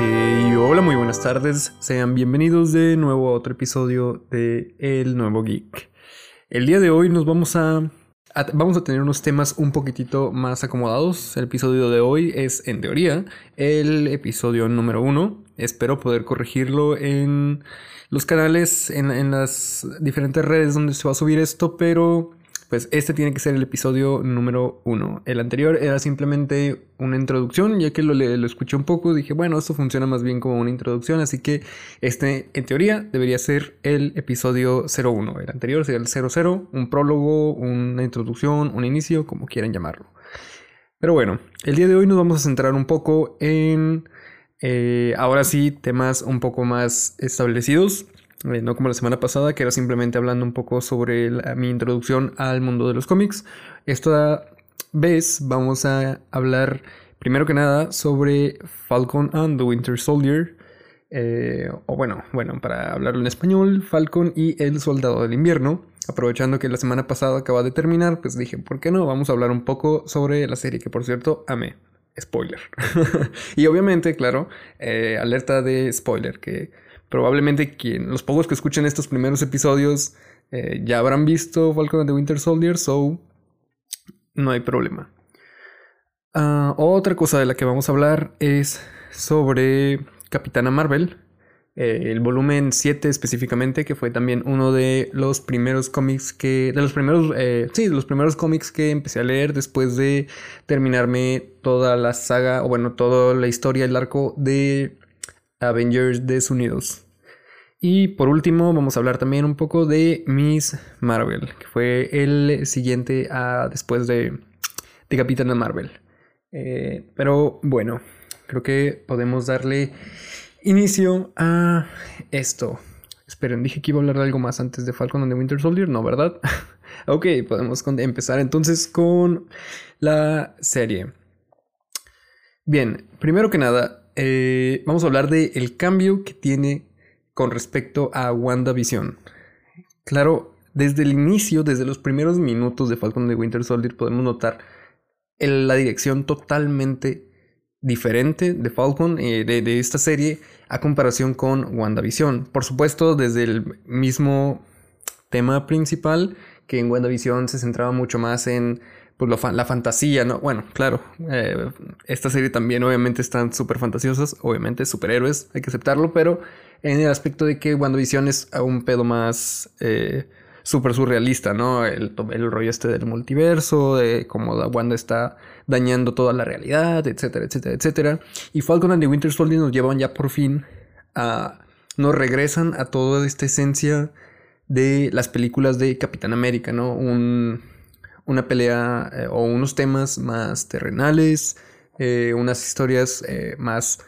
Y hola, muy buenas tardes. Sean bienvenidos de nuevo a otro episodio de El Nuevo Geek. El día de hoy nos vamos a, a- vamos a tener unos temas un poquitito más acomodados. El episodio de hoy es, en teoría, el episodio número uno. Espero poder corregirlo en los canales, en, en las diferentes redes donde se va a subir esto, pero pues este tiene que ser el episodio número uno. El anterior era simplemente una introducción, ya que lo, escuché un poco, dije, bueno, esto funciona más bien como una introducción, así que este, en teoría, debería ser el episodio 01. El anterior sería el 00, un prólogo, una introducción, un inicio, como quieran llamarlo. Pero bueno, el día de hoy nos vamos a centrar un poco en, eh, ahora sí, temas un poco más establecidos. Eh, no como la semana pasada, que era simplemente hablando un poco sobre mi introducción al mundo de los cómics. Esta vez vamos a hablar, primero que nada, sobre Falcon and the Winter Soldier. eh, o bueno, bueno, para hablarlo en español, Falcon y el Soldado del Invierno. Aprovechando que la semana pasada acaba de terminar, pues dije, ¿por qué no? Vamos a hablar un poco sobre la serie que, por cierto, amé. Spoiler. y obviamente, claro, eh, alerta de spoiler, que probablemente los pocos que escuchen estos primeros episodios eh, ya habrán visto Falcon and the Winter Soldier, so no hay problema. Ah, otra cosa de la que vamos a hablar es sobre Capitana Marvel, eh, el volumen 7 específicamente, que fue también uno de los primeros cómics que, de los primeros, eh, sí, de los primeros cómics que empecé a leer después de terminarme toda la saga, o bueno, toda la historia, el arco de Avengers Desunidos. Y por último, vamos a hablar también un poco de Miss Marvel, que fue el siguiente a, después de, de Capitana Marvel. Eh, pero bueno, creo que podemos darle inicio a esto. Esperen, dije que iba a hablar de algo más antes de Falcon and the Winter Soldier, ¿no, verdad? ok, podemos empezar entonces con la serie. Bien, primero que nada, eh, vamos a hablar del cambio que tiene con respecto a WandaVision. Claro, desde el inicio, desde los primeros minutos de Falcon the Winter Soldier, podemos notar el- la dirección totalmente diferente de Falcon, eh, de, de esta serie, a comparación con WandaVision. Por supuesto, desde el mismo tema principal, que en WandaVision se centraba mucho más en pues, la fantasía, ¿no? Bueno, claro, eh, esta serie también obviamente están súper fantasiosas, obviamente superhéroes, hay que aceptarlo, pero en el aspecto de que WandaVision es un pedo más eh, súper surrealista, ¿no? El, rollo este del multiverso, de cómo Wanda está dañando toda la realidad, etcétera, etcétera, etcétera. Y Falcon and the Winter Soldier nos llevan ya por fin a... nos regresan a toda esta esencia de las películas de Capitán América, ¿no? Un, una pelea eh, o unos temas más terrenales, eh, unas historias eh, más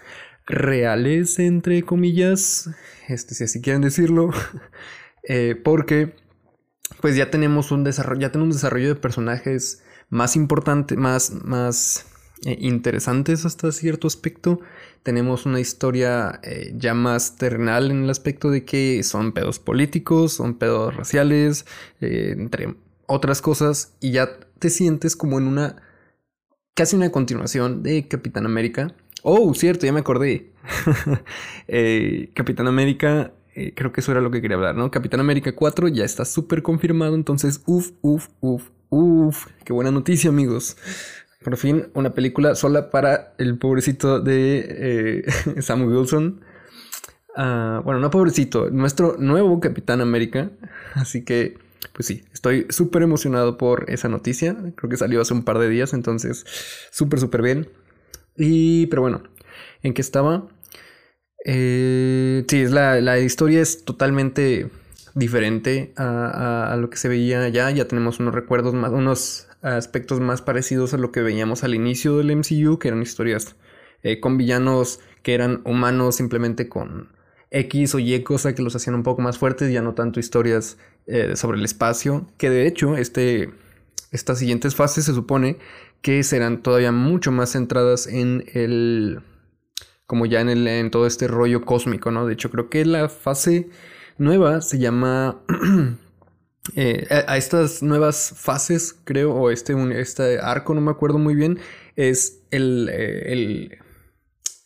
reales, entre comillas, este, si así quieren decirlo, porque pues ya tenemos un desarrollo, ya tenemos un desarrollo de personajes más importante, más, más interesantes hasta cierto aspecto. Tenemos una historia ya más terrenal en el aspecto de que son pedos políticos, son pedos raciales, entre otras cosas, y ya te sientes como en una casi una continuación de Capitán América. Oh, cierto, ya me acordé. Eh, Capitán América, eh, creo que eso era lo que quería hablar, ¿no? Capitán América 4 ya está súper confirmado, entonces, uff, uff, uff, uff, qué buena noticia, amigos. Por fin, una película sola para el pobrecito de eh, Samuel Wilson. Ah, bueno, no pobrecito, nuestro nuevo Capitán América. Así que, pues sí, estoy súper emocionado por esa noticia. Creo que salió hace un par de días, entonces, súper, súper bien. Y, pero bueno, ¿en qué estaba? Eh, sí, es la, la historia es totalmente diferente a, a- lo que se veía ya. Ya tenemos unos recuerdos más, unos aspectos más parecidos a lo que veíamos al inicio del MCU, que eran historias eh, con villanos que eran humanos simplemente con X o Y cosa que los hacían un poco más fuertes, ya no tanto historias eh, sobre el espacio, que de hecho este, estas siguientes fases se supone que serán todavía mucho más centradas en el como ya en, el, en todo este rollo cósmico, ¿no? De hecho, creo que la fase nueva se llama... eh, a, estas nuevas fases, creo, o este, un- este arco, no me acuerdo muy bien, es el, eh, el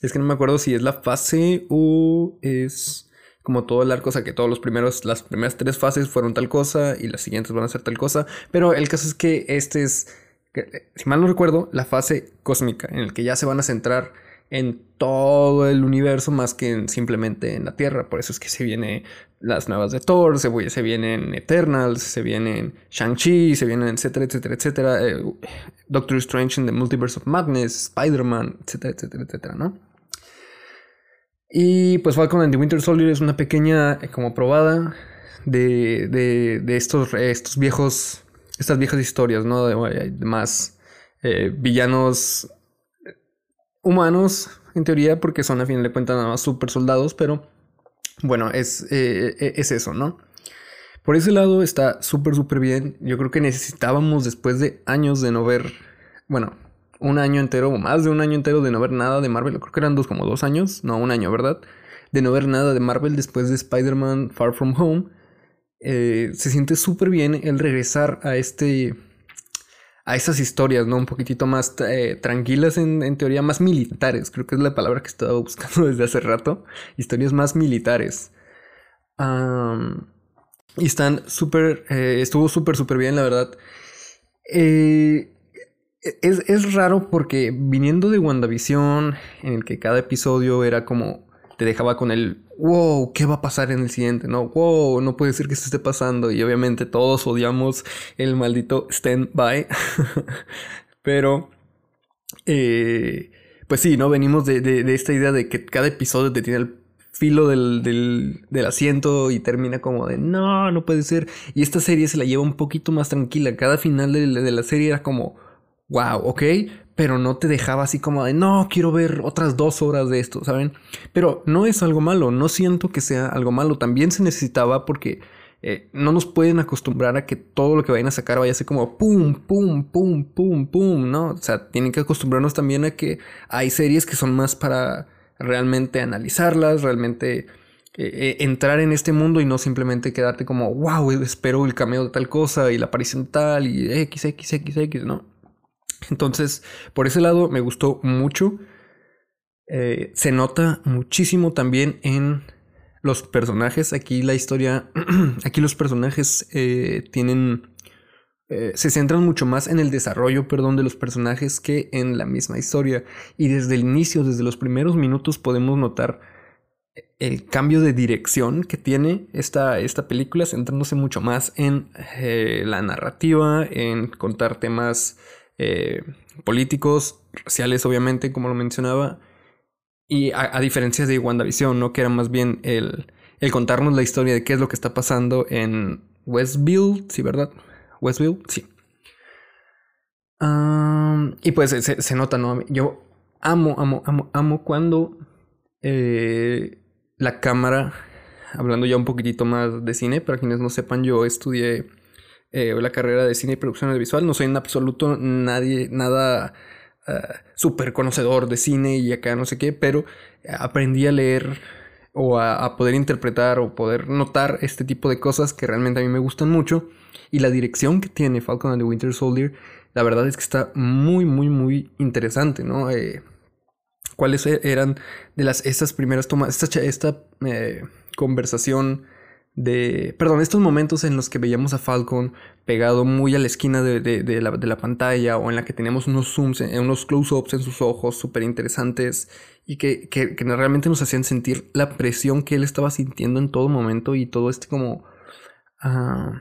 Es que no me acuerdo si es la fase o es como todo el arco, o sea que todos los primeros, las primeras tres fases fueron tal cosa y las siguientes van a ser tal cosa. Pero el caso es que este es, si mal no recuerdo, la fase cósmica, en el que ya se van a centrar en todo el universo más que en, simplemente en la Tierra. Por eso es que se vienen las nuevas de Thor, se, se vienen Eternals, se vienen Shang-Chi, se vienen etcétera, etcétera, etcétera. Eh, Doctor Strange in the Multiverse of Madness, Spider-Man, etcétera, etcétera, etcétera, ¿no? Y pues Falcon and the Winter Soldier es una pequeña eh, como probada de, de, estos, estos viejos, estas viejas historias, ¿no? De, más eh, villanos humanos, en teoría, porque son a fin de cuentas nada más super soldados, pero bueno, es, eh, eh, es eso, ¿no? Por ese lado está súper, súper bien. Yo creo que necesitábamos después de años de no ver, bueno, un año entero o más de un año entero de no ver nada de Marvel. Creo que eran dos, como dos años, no un año, ¿verdad? De no ver nada de Marvel después de Spider-Man Far From Home. Eh, se siente súper bien el regresar a este a esas historias, ¿no? Un poquitito más eh, tranquilas, en, teoría más militares, creo que es la palabra que estaba buscando desde hace rato, historias más militares. y están súper, eh, estuvo súper, súper bien, la verdad. Eh, es, es, raro porque viniendo de WandaVision, en el que cada episodio era como te dejaba con el wow, ¿qué va a pasar en el siguiente? No, wow, no puede ser que esto esté pasando. Y obviamente todos odiamos el maldito stand by. Pero, eh, pues sí, ¿no? Venimos de, esta idea de que cada episodio te tiene el filo del, del, asiento y termina como de no, no puede ser. Y esta serie se la lleva un poquito más tranquila. Cada final de, de la serie era como wow, ok, pero no te dejaba así como de, no, quiero ver otras dos horas de esto, ¿saben? Pero no es algo malo, no siento que sea algo malo, también se necesitaba porque eh, no nos pueden acostumbrar a que todo lo que vayan a sacar vaya a ser como pum, pum, pum, pum, pum, ¿no? O sea, tienen que acostumbrarnos también a que hay series que son más para realmente analizarlas, realmente... Eh, eh, entrar en este mundo y no simplemente quedarte como, wow, espero el cameo de tal cosa y la aparición tal y X, X, X, X, ¿no? Entonces, por ese lado me gustó mucho. Eh, se nota muchísimo también en los personajes. Aquí la historia, aquí los personajes eh, tienen, eh, se centran mucho más en el desarrollo, perdón, de los personajes que en la misma historia. Y desde el inicio, desde los primeros minutos, podemos notar el cambio de dirección que tiene esta, esta película, centrándose mucho más en la narrativa, en contar temas eh, políticos, raciales, obviamente, como lo mencionaba. Y a, diferencia de WandaVision, ¿no? Que era más bien el, el contarnos la historia de qué es lo que está pasando en Westville, ¿sí, verdad? Westville, sí. y pues se, nota, ¿no? Yo amo, amo, amo, amo cuando eh, la cámara, hablando ya un poquitito más de cine, para quienes no sepan, yo estudié eh, la carrera de cine y producción audiovisual. No soy en absoluto nadie, nada uh, súper conocedor de cine y acá no sé qué, pero aprendí a leer o a, poder interpretar o poder notar este tipo de cosas que realmente a mí me gustan mucho. Y la dirección que tiene Falcon and the Winter Soldier, la verdad es que está muy, muy, muy interesante, ¿no? Eh, ¿Cuáles e-, eran de las estas primeras tomas, esta, esta eh, conversación de, perdón, estos momentos en los que veíamos a Falcon pegado muy a la esquina de, la, pantalla o en la que teníamos unos zooms, eh, unos close-ups en sus ojos súper interesantes y que, realmente nos hacían sentir la presión que él estaba sintiendo en todo momento y todo este como... Ah,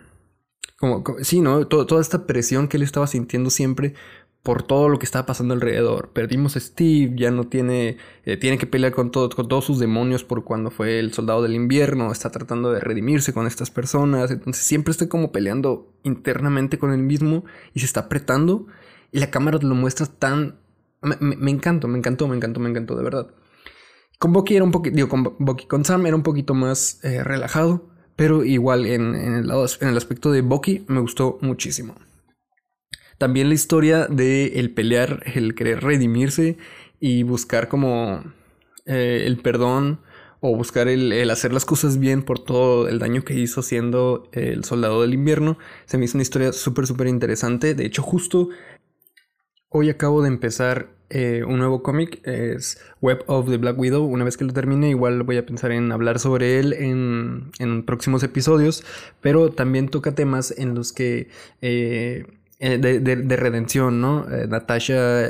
como, sí, ¿no? toda esta presión que él estaba sintiendo siempre por todo lo que estaba pasando alrededor. Perdimos a Steve, ya no tiene, eh, tiene que pelear con, con todos sus demonios por cuando fue el soldado del invierno, está tratando de redimirse con estas personas, entonces siempre está como peleando internamente con él mismo y se está apretando y la cámara lo muestra tan... Me, encantó, me encantó, me encantó, me encantó, de verdad. Con Bucky era un poquito, digo, con Bucky, con Sam era un poquito más eh, relajado, pero igual en, el lado, en el aspecto de Bucky me gustó muchísimo. También la historia de el pelear, el querer redimirse y buscar como eh, el perdón o buscar el, hacer las cosas bien por todo el daño que hizo siendo el soldado del invierno. Se me hizo una historia súper, súper interesante. De hecho, justo Hoy acabo de empezar eh, un nuevo cómic, es Web of the Black Widow. Una vez que lo termine, igual voy a pensar en hablar sobre él en, próximos episodios, pero también toca temas en los que... Eh, eh, de, redención, ¿no? Natasha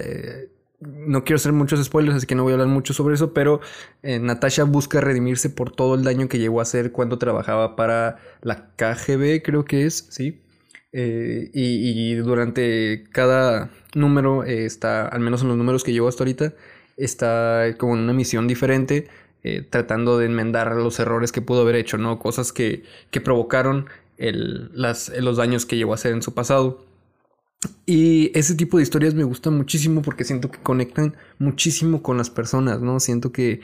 no quiero hacer muchos spoilers, así que no voy a hablar mucho sobre eso, pero Natasha busca redimirse por todo el daño que llegó a hacer cuando trabajaba para la KGB, creo que es, ¿sí? Eh, y, durante cada número eh, está, al menos en los números que llevo hasta ahorita, está como en una misión diferente, eh, tratando de enmendar los errores que pudo haber hecho, ¿no? Cosas que, que provocaron el, los daños que llegó a hacer en su pasado. Y ese tipo de historias me gustan muchísimo porque siento que conectan muchísimo con las personas, ¿no? Siento que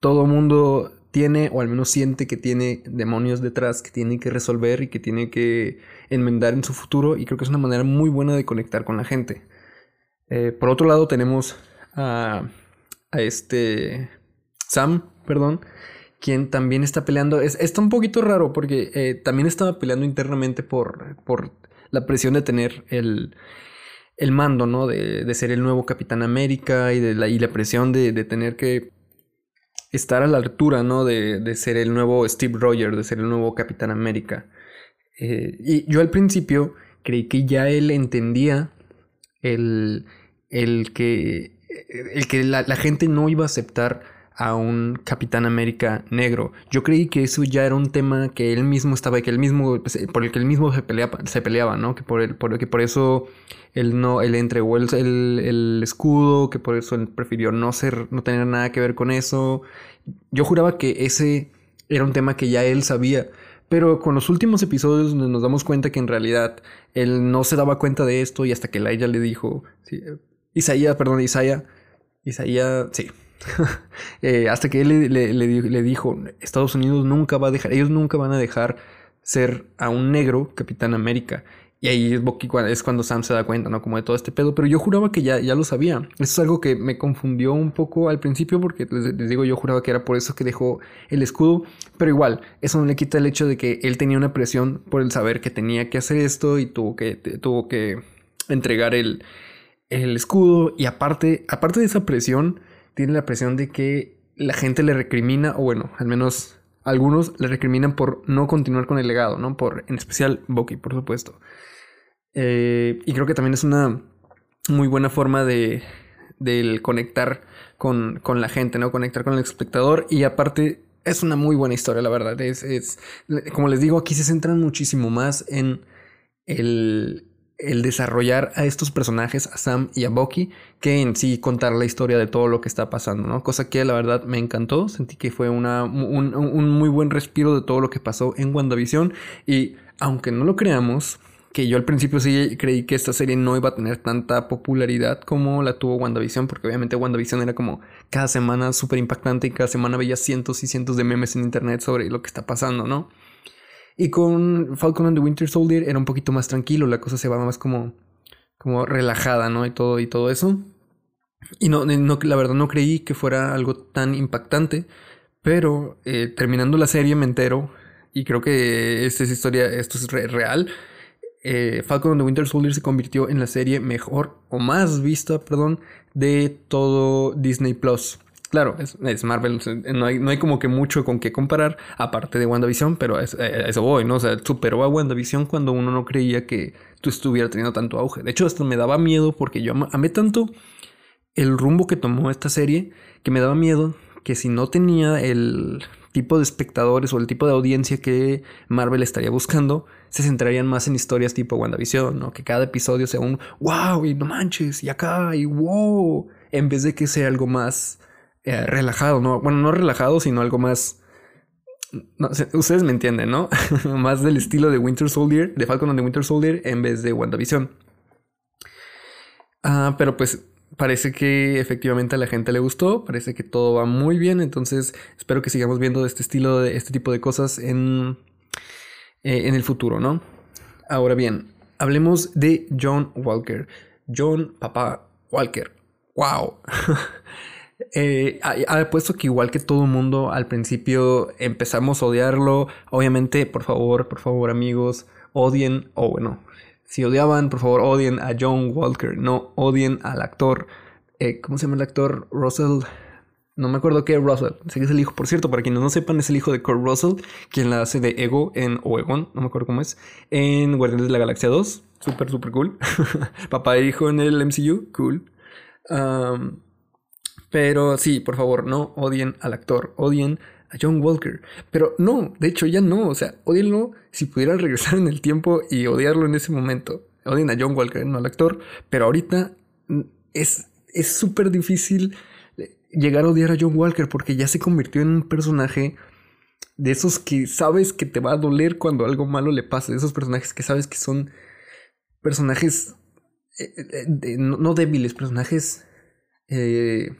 todo mundo tiene, o al menos siente que tiene demonios detrás que tiene que resolver y que tiene que enmendar en su futuro. Y creo que es una manera muy buena de conectar con la gente. Eh, por otro lado, tenemos a, a este Sam, perdón, quien también está peleando. Es, está un poquito raro porque eh, también estaba peleando internamente por, por la presión de tener el, el mando, ¿no? De, de, ser el nuevo Capitán América y, de la, y la presión de, de tener que estar a la altura, ¿no? De, de, ser el nuevo Steve Rogers, de ser el nuevo Capitán América. Eh, y yo al principio creí que ya él entendía el, el que, el que la, la gente no iba a aceptar a un Capitán América negro. Yo creí que eso ya era un tema que él mismo estaba, que él mismo, pues, por el que él mismo se peleaba, se peleaba ¿no? Que por, el, por, que por eso él no, él entregó el, el, escudo, que por eso él prefirió no ser, no tener nada que ver con eso. Yo juraba que ese era un tema que ya él sabía. Pero con los últimos episodios nos damos cuenta que en realidad él no se daba cuenta de esto y hasta que Laia le dijo, sí, Isaías, perdón, Isaías, Isaías, sí, Eh, hasta que él le, dijo, Estados Unidos nunca va a dejar, ellos nunca van a dejar ser a un negro Capitán América. Y ahí es cuando Sam se da cuenta, ¿no? Como de todo este pedo. Pero yo juraba que ya, ya lo sabía. Eso es algo que me confundió un poco al principio porque les, digo, yo juraba que era por eso que dejó el escudo. Pero igual, eso no le quita el hecho de que él tenía una presión por el saber que tenía que hacer esto y tuvo que, tuvo que entregar el, el escudo. Y aparte, aparte de esa presión, tiene la presión de que la gente le recrimina, o bueno, al menos algunos le recriminan por no continuar con el legado, ¿no? Por, en especial Bucky, por supuesto. Eh, y creo que también es una muy buena forma de, conectar con, la gente, ¿no? Conectar con el espectador. Y aparte, es una muy buena historia, la verdad. Es, es, como les digo, aquí se centran muchísimo más en el, el desarrollar a estos personajes, a Sam y a Bucky, que en sí contar la historia de todo lo que está pasando, ¿no? Cosa que la verdad me encantó, sentí que fue una, un, un muy buen respiro de todo lo que pasó en WandaVision y aunque no lo creamos, que yo al principio sí creí que esta serie no iba a tener tanta popularidad como la tuvo WandaVision, porque obviamente WandaVision era como cada semana súper impactante y cada semana veía cientos y cientos de memes en internet sobre lo que está pasando, ¿no? Y con Falcon and the Winter Soldier era un poquito más tranquilo, la cosa se va más como, como relajada, ¿no? Y todo, y todo eso. Y no, no, la verdad no creí que fuera algo tan impactante, pero eh, terminando la serie me entero, y creo que esta es historia, esto es real. Eh, Falcon and the Winter Soldier se convirtió en la serie mejor o más vista, perdón, de todo Disney Plus. Claro, es, Marvel, no hay, no hay, como que mucho con qué comparar, aparte de WandaVision, pero a eso, voy, ¿no? O sea, superó a WandaVision cuando uno no creía que tú estuviera teniendo tanto auge. De hecho, esto me daba miedo porque yo amé tanto el rumbo que tomó esta serie que me daba miedo que si no tenía el tipo de espectadores o el tipo de audiencia que Marvel estaría buscando, se centrarían más en historias tipo WandaVision, ¿no? Que cada episodio sea un wow y no manches y acá y wow, en vez de que sea algo más eh, relajado, ¿no? Bueno, no relajado, sino algo más... ustedes me entienden, ¿no? más del estilo de Winter Soldier, de Falcon and the Winter Soldier, en vez de WandaVision. Ah, pero pues parece que efectivamente a la gente le gustó, parece que todo va muy bien, entonces espero que sigamos viendo este estilo, de este tipo de cosas en, eh, en el futuro, ¿no? Ahora bien, hablemos de John Walker. John Papá Walker. ¡Wow! Eh, ha, puesto que igual que todo mundo al principio empezamos a odiarlo. Obviamente, por favor, por favor amigos, odien, o bueno, Si odiaban, por favor, odien a John Walker, no odien al actor. Eh, ¿Cómo se llama el actor? Russell. No me acuerdo qué Russell. Sé que es el hijo. Por cierto, para quienes no sepan, es el hijo de Kurt Russell, quien la hace de Ego en Oegon, no me acuerdo cómo es, en Guardianes de la Galaxia 2. Súper, súper cool. Papá e hijo en el MCU, cool. Pero sí, por favor, no odien al actor, odien a John Walker. Pero no, de hecho ya no, o sea, odienlo si pudieran regresar en el tiempo y odiarlo en ese momento. Odien a John Walker, no al actor, pero ahorita mm, es súper difícil llegar a odiar a John Walker porque ya se convirtió en un personaje de esos que sabes que te va a doler cuando algo malo le pasa, de esos personajes que sabes que son personajes eh, eh, no, débiles, personajes... Eh,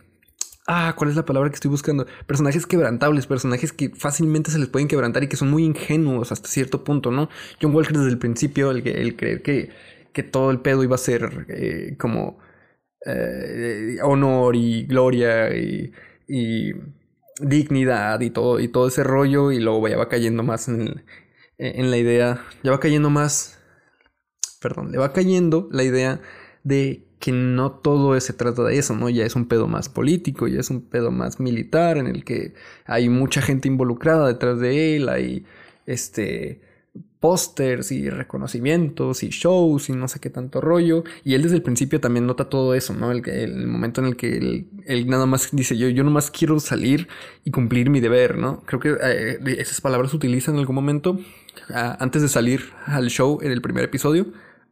ah, ¿cuál es la palabra que estoy buscando? Personajes quebrantables, personajes que fácilmente se les pueden quebrantar y que son muy ingenuos hasta cierto punto, ¿no? John Walker desde el principio, el, el creer que, que todo el pedo iba a ser como eh, honor y gloria y, dignidad y todo, y todo ese rollo y luego ya va cayendo más en, en la idea, ya va cayendo más, perdón, le va cayendo la idea de que no todo se trata de eso, ¿no? Ya es un pedo más político, ya es un pedo más militar en el que hay mucha gente involucrada detrás de él, hay este pósters y reconocimientos y shows y no sé qué tanto rollo. Y él desde el principio también nota todo eso, ¿no? El, el momento en el que él, nada más dice, yo, yo nomás quiero salir y cumplir mi deber, ¿no? Creo que eh, esas palabras se utilizan en algún momento antes de salir al show en el primer episodio,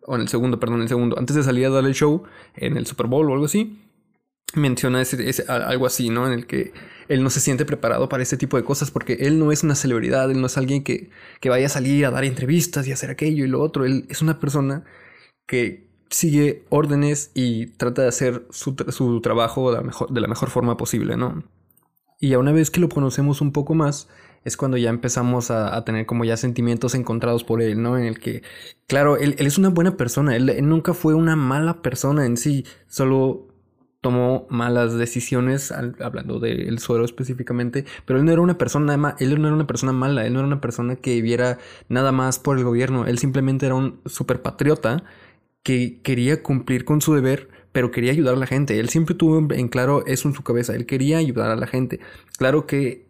o en el segundo, perdón, en el segundo, antes de salir a dar el show en el Super Bowl o algo así menciona ese, algo así, ¿no? En el que él no se siente preparado para este tipo de cosas porque él no es una celebridad, él no es alguien que, vaya a salir a dar entrevistas y hacer aquello y lo otro, él es una persona que sigue órdenes y trata de hacer su, su trabajo de la, mejor, de la mejor forma posible, ¿no? Y ya una vez que lo conocemos un poco más, es cuando ya empezamos a, tener como ya sentimientos encontrados por él, ¿no? En el que, claro, él, él es una buena persona, él, nunca fue una mala persona en sí, solo tomó malas decisiones, hablando del suero específicamente, pero él no era una persona él no era una persona mala, él no era una persona que viviera nada más por el gobierno, él simplemente era un super patriota que quería cumplir con su deber, pero quería ayudar a la gente. Él siempre tuvo en claro eso en su cabeza, él quería ayudar a la gente. Claro que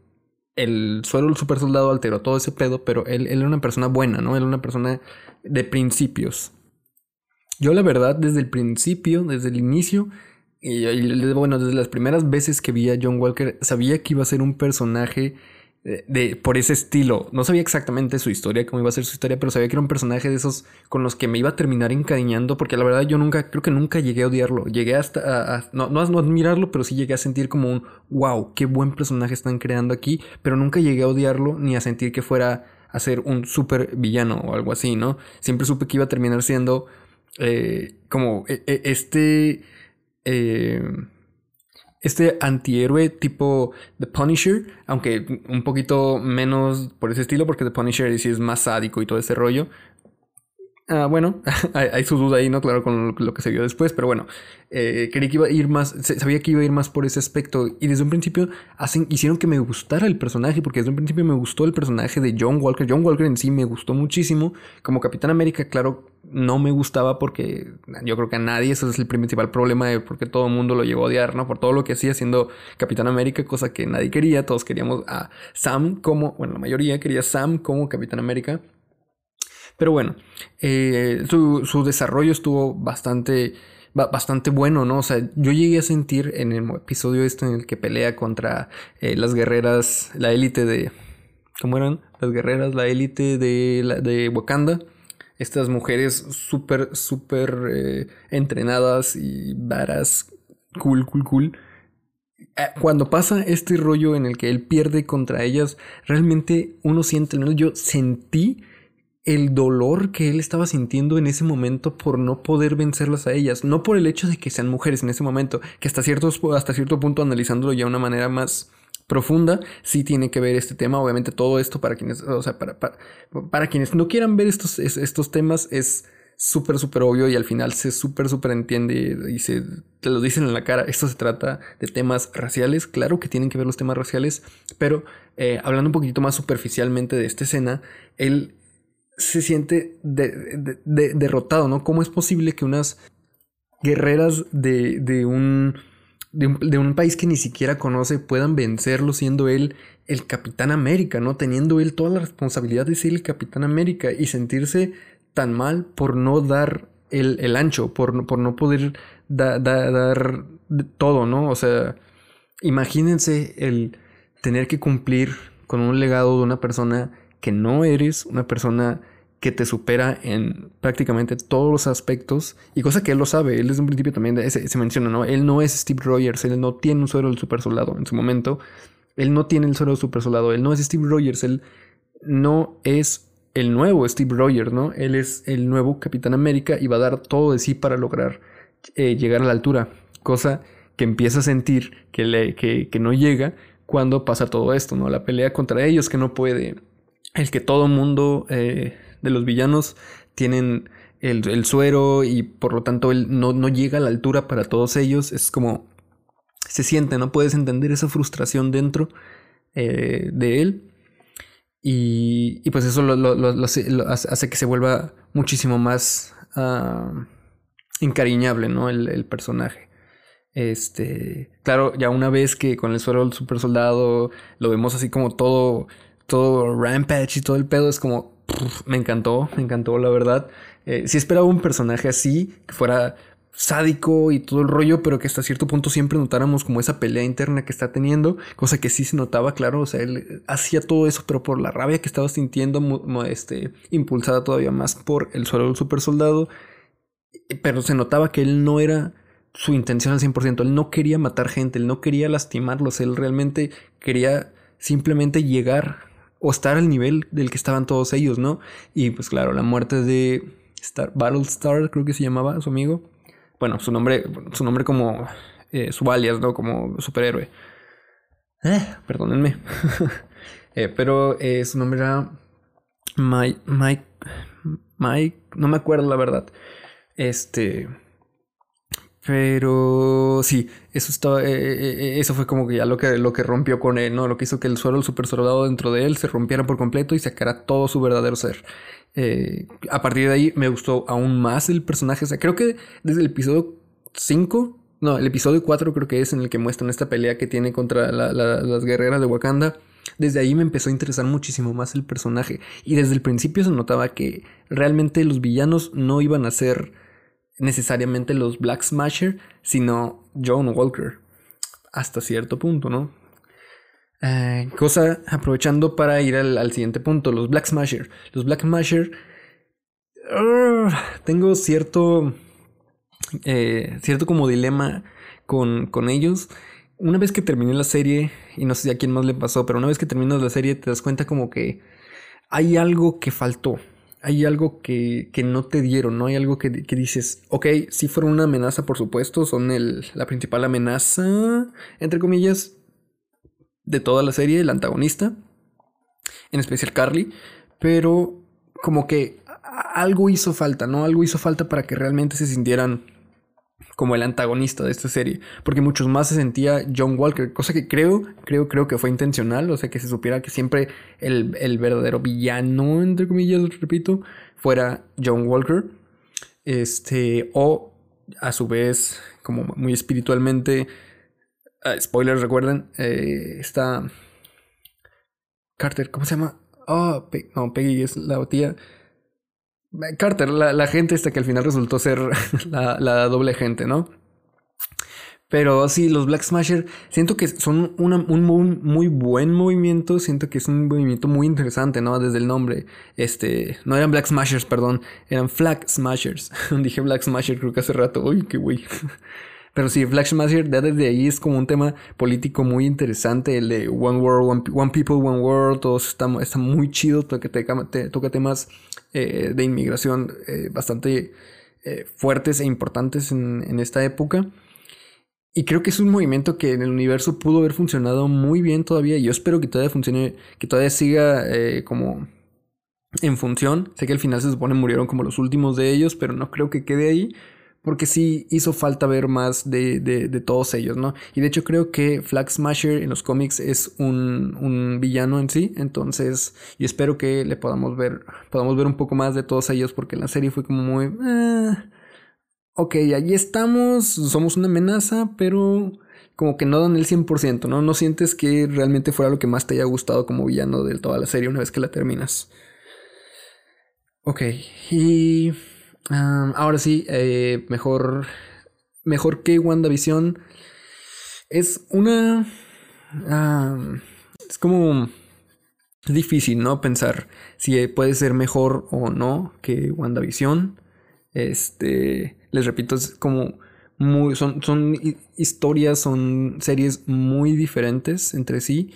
el suelo del super soldado alteró todo ese pedo, pero él, él era una persona buena, ¿no? Él era una persona de principios. Yo la verdad, desde el principio, desde el inicio, y, bueno, desde las primeras veces que vi a John Walker, sabía que iba a ser un personaje de, por ese estilo. No sabía exactamente su historia, cómo iba a ser su historia, pero sabía que era un personaje de esos con los que me iba a terminar encariñando, porque la verdad yo nunca, creo que nunca llegué a odiarlo. Llegué hasta a, no, no, a admirarlo, pero sí llegué a sentir como un wow, qué buen personaje están creando aquí, pero nunca llegué a odiarlo ni a sentir que fuera a ser un super villano o algo así, ¿no? Siempre supe que iba a terminar siendo eh, como e, e, este eh, este antihéroe tipo The Punisher, aunque un poquito menos por ese estilo, porque The Punisher sí es más sádico y todo ese rollo. Ah, bueno, hay, su duda ahí, ¿no? Claro, con lo que se vio después, pero bueno, eh, quería que iba a ir más, sabía que iba a ir más por ese aspecto y desde un principio hacen, hicieron que me gustara el personaje, porque desde un principio me gustó el personaje de John Walker. John Walker en sí me gustó muchísimo. Como Capitán América, claro, no me gustaba porque yo creo que a nadie, ese es el principal problema de por qué todo el mundo lo llegó a odiar, ¿no? Por todo lo que hacía siendo Capitán América, cosa que nadie quería, todos queríamos a Sam como, bueno, la mayoría quería Sam como Capitán América. Pero bueno, eh, su, desarrollo estuvo bastante, bastante bueno, ¿no? O sea, yo llegué a sentir en el episodio este en el que pelea contra eh, las guerreras, la élite de... ¿Cómo eran? Las guerreras, la élite de, de Wakanda. Estas mujeres súper, súper eh, entrenadas y varas, cool, cool, cool cuando pasa este rollo en el que él pierde contra ellas, realmente uno siente, yo sentí el dolor que él estaba sintiendo en ese momento por no poder vencerlas a ellas, no por el hecho de que sean mujeres en ese momento, que hasta cierto, hasta cierto punto analizándolo ya de una manera más profunda, sí tiene que ver este tema, obviamente todo esto para quienes, o sea, para, para, quienes no quieran ver estos, estos temas es súper, súper obvio y al final se súper, súper entiende y se te lo dicen en la cara, esto se trata de temas raciales, claro que tienen que ver los temas raciales, pero eh, hablando un poquito más superficialmente de esta escena, él se siente derrotado, ¿no? ¿Cómo es posible que unas guerreras de, de un, de, un, país que ni siquiera conoce puedan vencerlo siendo él el Capitán América, ¿no? Teniendo él toda la responsabilidad de ser el Capitán América y sentirse tan mal por no dar el, ancho, por, por, no poder dar todo, ¿no? O sea, imagínense el tener que cumplir con un legado de una persona que no eres, una persona que te supera en prácticamente todos los aspectos, y cosa que él lo sabe, él desde un principio también se, menciona, ¿no? Él no es Steve Rogers, él no tiene un suero del super soldado en su momento, él no tiene el suero del super soldado, él no es Steve Rogers, él no es el nuevo Steve Rogers, ¿no? Él es el nuevo Capitán América y va a dar todo de sí para lograr eh, llegar a la altura, cosa que empieza a sentir que, le, que, que no llega cuando pasa todo esto, ¿no? La pelea contra ellos que no puede, el que todo mundo eh, de los villanos tienen el, suero y por lo tanto él no, no, llega a la altura para todos ellos. Es como se siente, no puedes entender esa frustración dentro eh, de él. Y, y pues eso lo, hace, que se vuelva muchísimo más uh, encariñable, ¿no? El, el, personaje. Este, claro, ya una vez que con el suero del super soldado lo vemos así como todo, todo rampage y todo el pedo, es como, me encantó, me encantó, la verdad. Eh, sí esperaba un personaje así, que fuera sádico y todo el rollo, pero que hasta cierto punto siempre notáramos como esa pelea interna que está teniendo, cosa que sí se notaba, claro, o sea, él hacía todo eso, pero por la rabia que estaba sintiendo, este, impulsada todavía más por el suelo del super soldado, pero se notaba que él no era su intención al 100%, él no quería matar gente, él no quería lastimarlos, él realmente quería simplemente llegar o estar al nivel del que estaban todos ellos, ¿no? Y pues claro, la muerte de Star, Battlestar, creo que se llamaba su amigo. Bueno, su nombre, su nombre como eh, su alias, ¿no? Como superhéroe. Eh, perdónenme. Eh, pero eh, su nombre era Mike, Mike, Mike, no me acuerdo la verdad. Este, pero sí, eso estaba, eh, eh, eh, eso fue como que ya lo que, lo que rompió con él, ¿no? Lo que hizo que el suelo del super soldado dentro de él se rompiera por completo y sacara todo su verdadero ser. a partir de ahí me gustó aún más el personaje. O sea, creo que desde el episodio 5, no, el episodio 4 creo que es en el que muestran esta pelea que tiene contra las guerreras de Wakanda. Desde ahí me empezó a interesar muchísimo más el personaje. Y desde el principio se notaba que realmente los villanos no iban a ser necesariamente los Black Smasher, sino John Walker. Hasta cierto punto, ¿no? Eh, cosa, aprovechando para ir al, siguiente punto, los Black Smasher. Los Black Smasher... tengo cierto... Eh, cierto como dilema con, con ellos. Una vez que terminé la serie, y no sé a quién más le pasó, pero una vez que terminas la serie te das cuenta como que hay algo que faltó hay algo que, no te dieron, ¿no? Hay algo que, dices, ok, si fueron una amenaza, por supuesto, son el, la principal amenaza, entre comillas, de toda la serie, el antagonista, en especial Carly, pero como que algo hizo falta, ¿no? Algo hizo falta para que realmente se sintieran como el antagonista de esta serie, porque muchos más se sentía John Walker, cosa que creo, creo, creo que fue intencional, o sea, que se supiera que siempre el, el verdadero villano, entre comillas, repito, fuera John Walker, este, o a su vez, como muy espiritualmente, uh, spoilers, recuerden, eh, está Carter, ¿cómo se llama? Oh, no, Peggy es la tía. Carter, la, gente esta que al final resultó ser la, doble gente, ¿no? Pero sí, los Black Smasher, siento que son un muy, buen movimiento, siento que es un movimiento muy interesante, ¿no? Desde el nombre, este, no eran Black Smashers, perdón, eran Flag Smashers. Dije Black Smasher creo que hace rato, uy, qué güey. Pero sí, Flag Smasher, desde ahí es como un tema político muy interesante, el de One World, One, People, One World, todo está, está muy chido, toca, toca temas eh, de inmigración eh, bastante eh, fuertes e importantes en, esta época. Y creo que es un movimiento que en el universo pudo haber funcionado muy bien todavía. Y yo espero que todavía funcione, que todavía siga como en función. Sé que al final se supone murieron como los últimos de ellos, pero no creo que quede ahí. Porque sí hizo falta ver más de, de, todos ellos, ¿no? Y de hecho creo que Flag Smasher en los cómics es un, un, villano en sí, entonces yo espero que le podamos ver, podamos ver un poco más de todos ellos, porque la serie fue como muy... Eh, ok, allí estamos, somos una amenaza, pero como que no dan el 100%, ¿no? No sientes que realmente fuera lo que más te haya gustado como villano de toda la serie una vez que la terminas. Ok, y ahora sí, eh, mejor, mejor que WandaVision. Es una... es como difícil, ¿no? Pensar si puede ser mejor o no que WandaVision. Este, les repito, es como muy, son, son historias, son series muy diferentes entre sí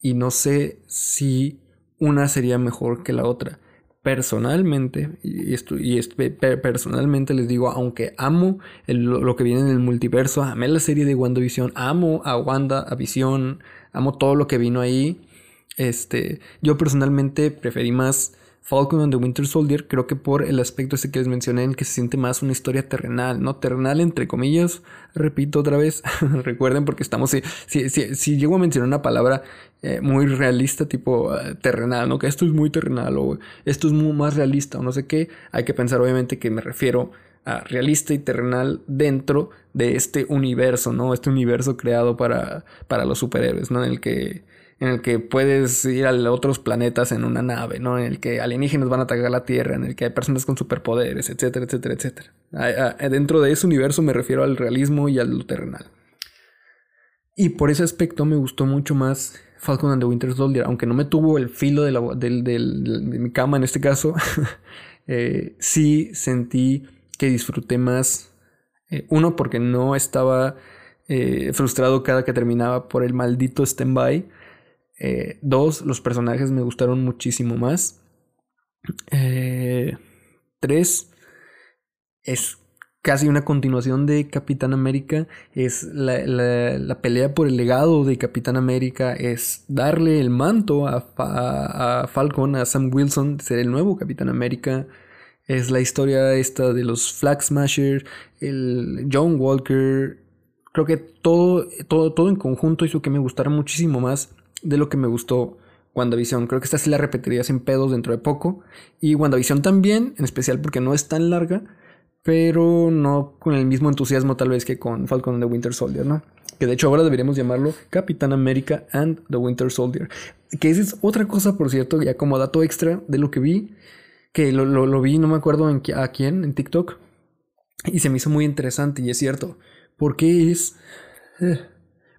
y no sé si una sería mejor que la otra personalmente, y, esto, y personalmente les digo, aunque amo lo, que viene en el multiverso, amé la serie de WandaVision, amo a Wanda, a Vision, amo todo lo que vino ahí. Este, yo personalmente preferí más Falcon and the Winter Soldier, creo que por el aspecto ese que les mencioné, en que se siente más una historia terrenal, ¿no? Terrenal entre comillas, repito otra vez, recuerden porque estamos, si, si, si, llego a mencionar una palabra eh, muy realista, tipo eh, terrenal, ¿no? Que esto es muy terrenal o esto es muy más realista o no sé qué, hay que pensar obviamente que me refiero a realista y terrenal dentro de este universo, ¿no? Este universo creado para, para los superhéroes, ¿no? En el que en el que puedes ir a otros planetas en una nave, ¿no? En el que alienígenas van a atacar la Tierra, en el que hay personas con superpoderes, etcétera, etcétera, etcétera. Dentro de ese universo me refiero al realismo y al terrenal. Y por ese aspecto me gustó mucho más Falcon and the Winter Soldier, aunque no me tuvo el filo de, la, mi cama en este caso, eh, sí sentí que disfruté más. Eh, uno, porque no estaba eh, frustrado cada que terminaba por el maldito stand-by. Eh, dos, los personajes me gustaron muchísimo más. Eh, tres, es casi una continuación de Capitán América. Es la, pelea por el legado de Capitán América. Es darle el manto a, a, Falcon, a Sam Wilson, ser el nuevo Capitán América. Es la historia esta de los Flag Smashers, el John Walker. Creo que todo, todo, todo en conjunto hizo que me gustara muchísimo más de lo que me gustó WandaVision. Creo que esta sí la repetiría sin pedos dentro de poco. Y WandaVision también, en especial porque no es tan larga, pero no con el mismo entusiasmo tal vez que con Falcon and the Winter Soldier, ¿no? Que de hecho ahora deberíamos llamarlo Capitán América and the Winter Soldier. Que esa es otra cosa, por cierto, ya como dato extra de lo que vi, que lo, vi, no me acuerdo a quién, en TikTok, y se me hizo muy interesante, y es cierto. ¿Por qué es... Eh,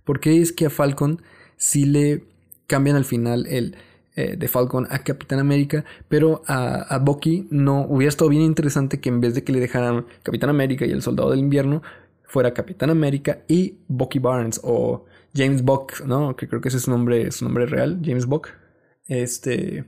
¿Por qué es que a Falcon si le cambian al final el eh, de Falcon a Capitán América, pero a, a Bucky no hubiera estado bien interesante que en vez de que le dejaran Capitán América y el Soldado del Invierno, fuera Capitán América y Bucky Barnes o James Buck, ¿no? Que creo que ese es su nombre, su nombre real, James Buck. Este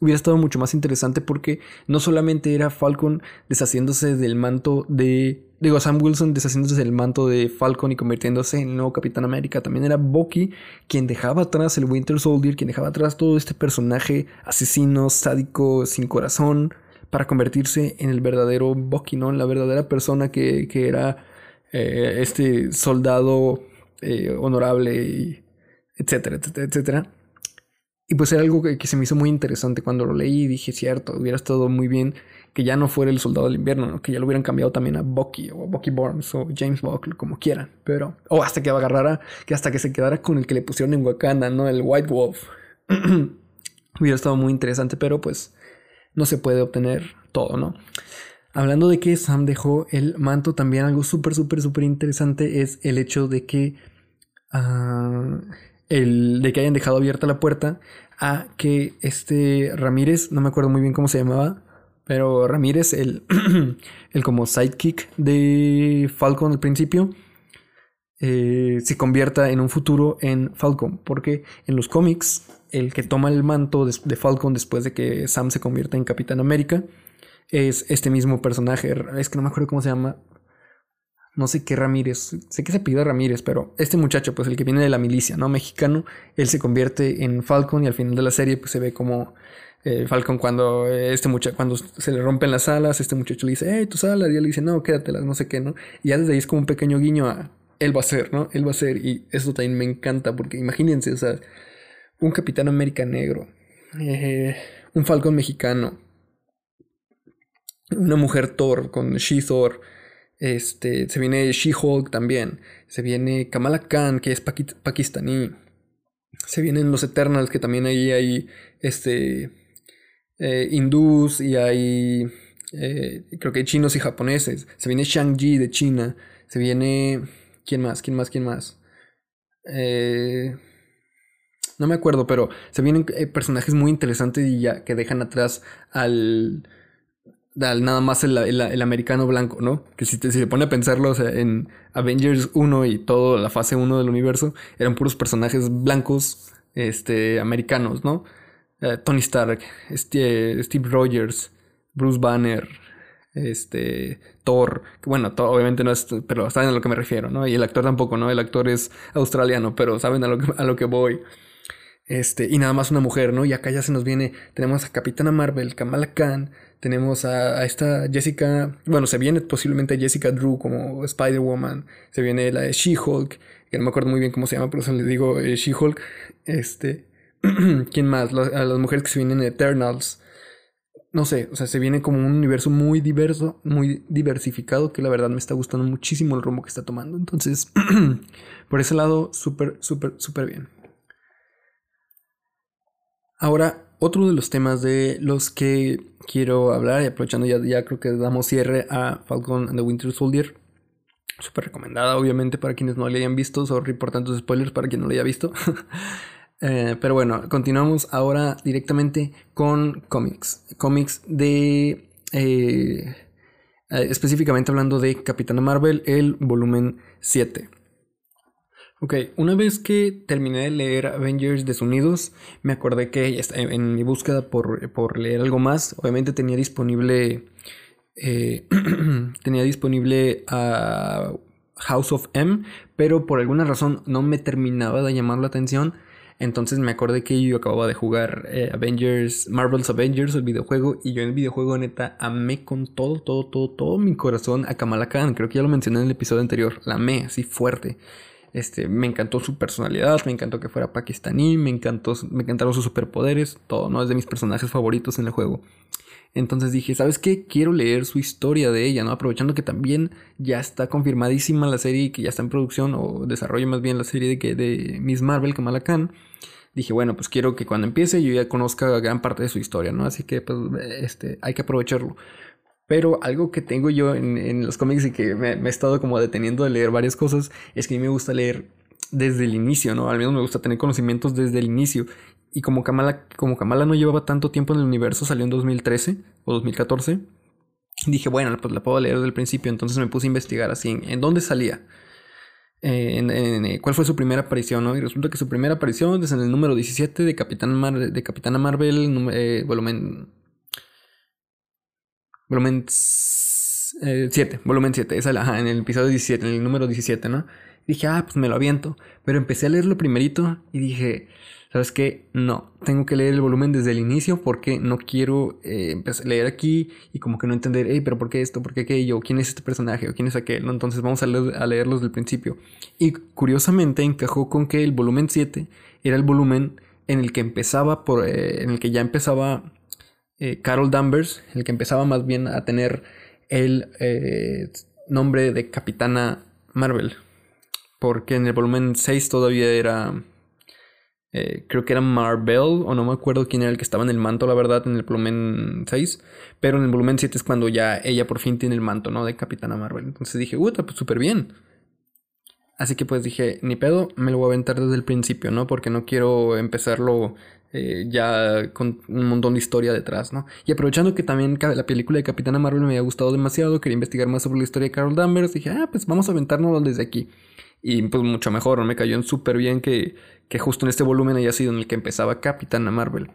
hubiera estado mucho más interesante porque no solamente era Falcon deshaciéndose del manto de digo, Sam Wilson deshaciéndose del manto de Falcon y convirtiéndose en el nuevo Capitán América. También era Bucky quien dejaba atrás el Winter Soldier, quien dejaba atrás todo este personaje asesino, sádico, sin corazón, para convertirse en el verdadero Bucky, ¿no? En la verdadera persona que, era eh, este soldado eh, honorable, y etcétera, etcétera, etcétera. Y pues era algo que, que, se me hizo muy interesante cuando lo leí y dije, cierto, hubiera estado muy bien que ya no fuera el soldado del invierno, que ya lo hubieran cambiado también a Bucky o Bucky Barnes o James Buck, como quieran, pero o hasta que agarrara, que hasta que se quedara con el que le pusieron en Wakanda, ¿no? El White Wolf. Hubiera estado muy interesante, pero pues no se puede obtener todo, ¿no? Hablando de que Sam dejó el manto, también algo súper, súper, súper interesante es el hecho de que, uh, el, de que hayan dejado abierta la puerta a que este Ramírez, no me acuerdo muy bien cómo se llamaba, pero Ramírez, el, el como sidekick de Falcon al principio, eh, se convierta en un futuro en Falcon. Porque en los cómics, el que toma el manto de, Falcon después de que Sam se convierta en Capitán América es este mismo personaje. Es que no me acuerdo cómo se llama. No sé qué Ramírez. Sé que se pide Ramírez, pero este muchacho, pues el que viene de la milicia, ¿no? Mexicano, él se convierte en Falcon y al final de la serie, pues se ve como eh, Falcon cuando este muchacho, cuando se le rompen las alas, este muchacho le dice, hey, tus alas, y él le dice, no, quédatelas, no sé qué, ¿no? Y ya desde ahí es como un pequeño guiño a, él va a ser, ¿no? Él va a ser, y eso también me encanta, porque imagínense, o sea, un Capitán América negro, eh, un Falcon mexicano, una mujer Thor con She-Thor, este, se viene She-Hulk también, se viene Kamala Khan, que es pakistaní, se vienen los Eternals, que también ahí hay, este, eh, hindús y hay, eh, creo que hay chinos y japoneses, se viene Shang-Chi de China, se viene, ¿quién más? ¿Quién más? ¿Quién más? Eh, no me acuerdo, pero se vienen personajes muy interesantes y ya que dejan atrás al nada más el, americano blanco, ¿no? Que si, te, se pone a pensarlo, o sea, en Avengers 1 y toda la fase 1 del universo, eran puros personajes blancos, este, americanos, ¿no? Eh, Tony Stark, Steve, Steve Rogers, Bruce Banner, este, Thor, bueno, obviamente no es, pero saben a lo que me refiero, ¿no? Y el actor tampoco, ¿no? El actor es australiano, pero saben a lo que, a lo que voy. Este, y nada más una mujer, ¿no? Y acá ya se nos viene, tenemos a Capitana Marvel, Kamala Khan, tenemos a, esta Jessica, bueno, se viene posiblemente Jessica Drew como Spider-Woman, se viene la de She-Hulk, que no me acuerdo muy bien cómo se llama, pero eso le digo eh, She-Hulk, este, ¿quién más? a las mujeres que se vienen Eternals, no sé, o sea, se viene como un universo muy diverso, muy diversificado, que la verdad me está gustando muchísimo el rumbo que está tomando, entonces, por ese lado, súper, súper, súper bien. Ahora, otro de los temas de los que quiero hablar, y aprovechando ya, ya creo que damos cierre a Falcon and the Winter Soldier. Súper recomendada, obviamente, para quienes no la hayan visto. Sorry por tantos spoilers para quien no la haya visto. Eh, pero bueno, continuamos ahora directamente con cómics. Cómics de... Eh, eh, específicamente hablando de Capitana Marvel, el volumen 7. Ok, una vez que terminé de leer Avengers Desunidos, me acordé que en mi búsqueda por, leer algo más, obviamente tenía disponible. Eh, tenía disponible a House of M, pero por alguna razón no me terminaba de llamar la atención. Entonces me acordé que yo acababa de jugar eh, Avengers, Marvel's Avengers, el videojuego, y yo en el videojuego neta amé con todo, todo, todo, todo mi corazón a Kamala Khan. Creo que ya lo mencioné en el episodio anterior. La amé así fuerte. Este, me encantó su personalidad, me encantó que fuera pakistaní, me encantó, me encantaron sus superpoderes, todo, ¿no? Es de mis personajes favoritos en el juego. Entonces dije, ¿sabes qué? Quiero leer su historia de ella, ¿no? Aprovechando que también ya está confirmadísima la serie y que ya está en producción, o desarrollo más bien la serie de, que, de Miss Marvel, Kamala Khan. Dije, bueno, pues quiero que cuando empiece yo ya conozca gran parte de su historia, ¿no? Así que, pues, este, hay que aprovecharlo. Pero algo que tengo yo en, los cómics y que me, he estado como deteniendo de leer varias cosas es que a mí me gusta leer desde el inicio, ¿no? Al menos me gusta tener conocimientos desde el inicio. Y como Kamala, como Kamala no llevaba tanto tiempo en el universo, salió en 2013 o 2014, dije, bueno, pues la puedo leer desde el principio. Entonces me puse a investigar así en, dónde salía. Eh, en, eh, cuál fue su primera aparición, ¿no? Y resulta que su primera aparición es en el número 17 de, Capitán de Capitana Marvel, eh, volumen Volumen 7, eh, volumen 7, esa, ajá, en el episodio 17, en el número 17, ¿no? dije, ah, pues me lo aviento. Pero empecé a leerlo primerito y dije, ¿sabes qué? No, tengo que leer el volumen desde el inicio porque no quiero eh, leer aquí y como que no entender, hey, pero ¿por qué esto? ¿Por qué aquello? ¿Quién es este personaje? ¿O quién es aquel? Entonces vamos a, leer, a leerlos del principio. Y curiosamente encajó con que el volumen 7 era el volumen en el que empezaba, por, eh, en el que ya empezaba eh, Carol Danvers, el que empezaba más bien a tener el eh, nombre de Capitana Marvel. Porque en el volumen 6 todavía era. Eh, creo que era Marvel, o no me acuerdo quién era el que estaba en el manto, la verdad, en el volumen 6. Pero en el volumen 7 es cuando ya ella por fin tiene el manto, ¿no? De Capitana Marvel. Entonces dije, uy, pues súper bien. Así que pues dije, ni pedo, me lo voy a aventar desde el principio, ¿no? Porque no quiero empezarlo eh, ya con un montón de historia detrás, ¿no? Y aprovechando que también la película de Capitana Marvel me había gustado demasiado, quería investigar más sobre la historia de Carol Danvers, dije, ah, pues vamos a aventárnoslo desde aquí. Y pues mucho mejor, me cayó súper bien que, que justo en este volumen haya sido en el que empezaba Capitana Marvel.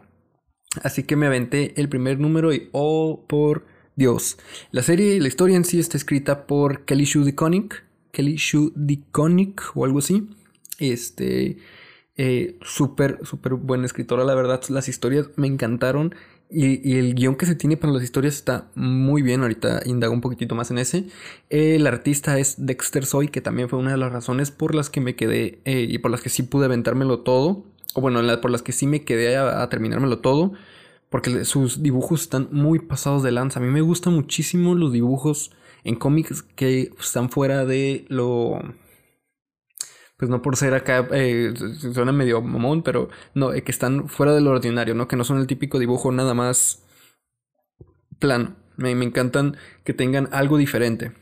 Así que me aventé el primer número y, oh, por Dios. La serie, la historia en sí está escrita por Kelly Shu DeConnick, Kelly Shu DeConnick o algo así. Este Eh, súper, súper buena escritora, la verdad. Las historias me encantaron. Y, el guion que se tiene para las historias está muy bien. Ahorita indago un poquitito más en ese. el artista es Dexter Soy, que también fue una de las razones por las que me quedé eh, y por las que sí pude aventármelo todo. O bueno, por las que sí me quedé a, terminármelo todo. Porque sus dibujos están muy pasados de lanza. A mí me gustan muchísimo los dibujos en cómics que están fuera de lo pues no por ser acá, eh, suena medio mamón, pero no, eh, que están fuera de lo ordinario, ¿no? Que no son el típico dibujo nada más plano. Me, encantan que tengan algo diferente.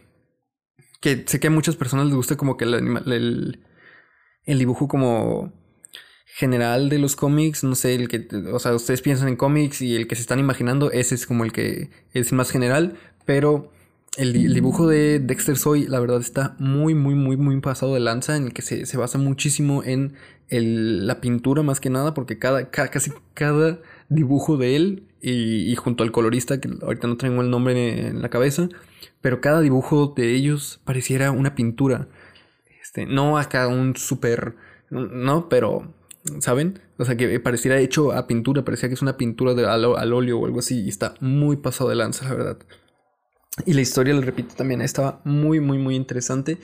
Que sé que a muchas personas les gusta como que el, el, dibujo como general de los cómics, no sé, el que, o sea, ustedes piensan en cómics y el que se están imaginando, ese es como el que es más general, pero el, dibujo de Dexter Soy, la verdad, está muy, muy, muy, muy pasado de lanza, en el que se, basa muchísimo en la pintura más que nada, porque cada, casi cada dibujo de él, y, junto al colorista, que ahorita no tengo el nombre en la cabeza, pero cada dibujo de ellos pareciera una pintura. Este, no acá un súper, no, pero, ¿saben? O sea, que pareciera hecho a pintura, parecía que es una pintura de, al, al óleo o algo así, y está muy pasado de lanza, la verdad. Y la historia, lo repito, también estaba muy, muy, muy interesante.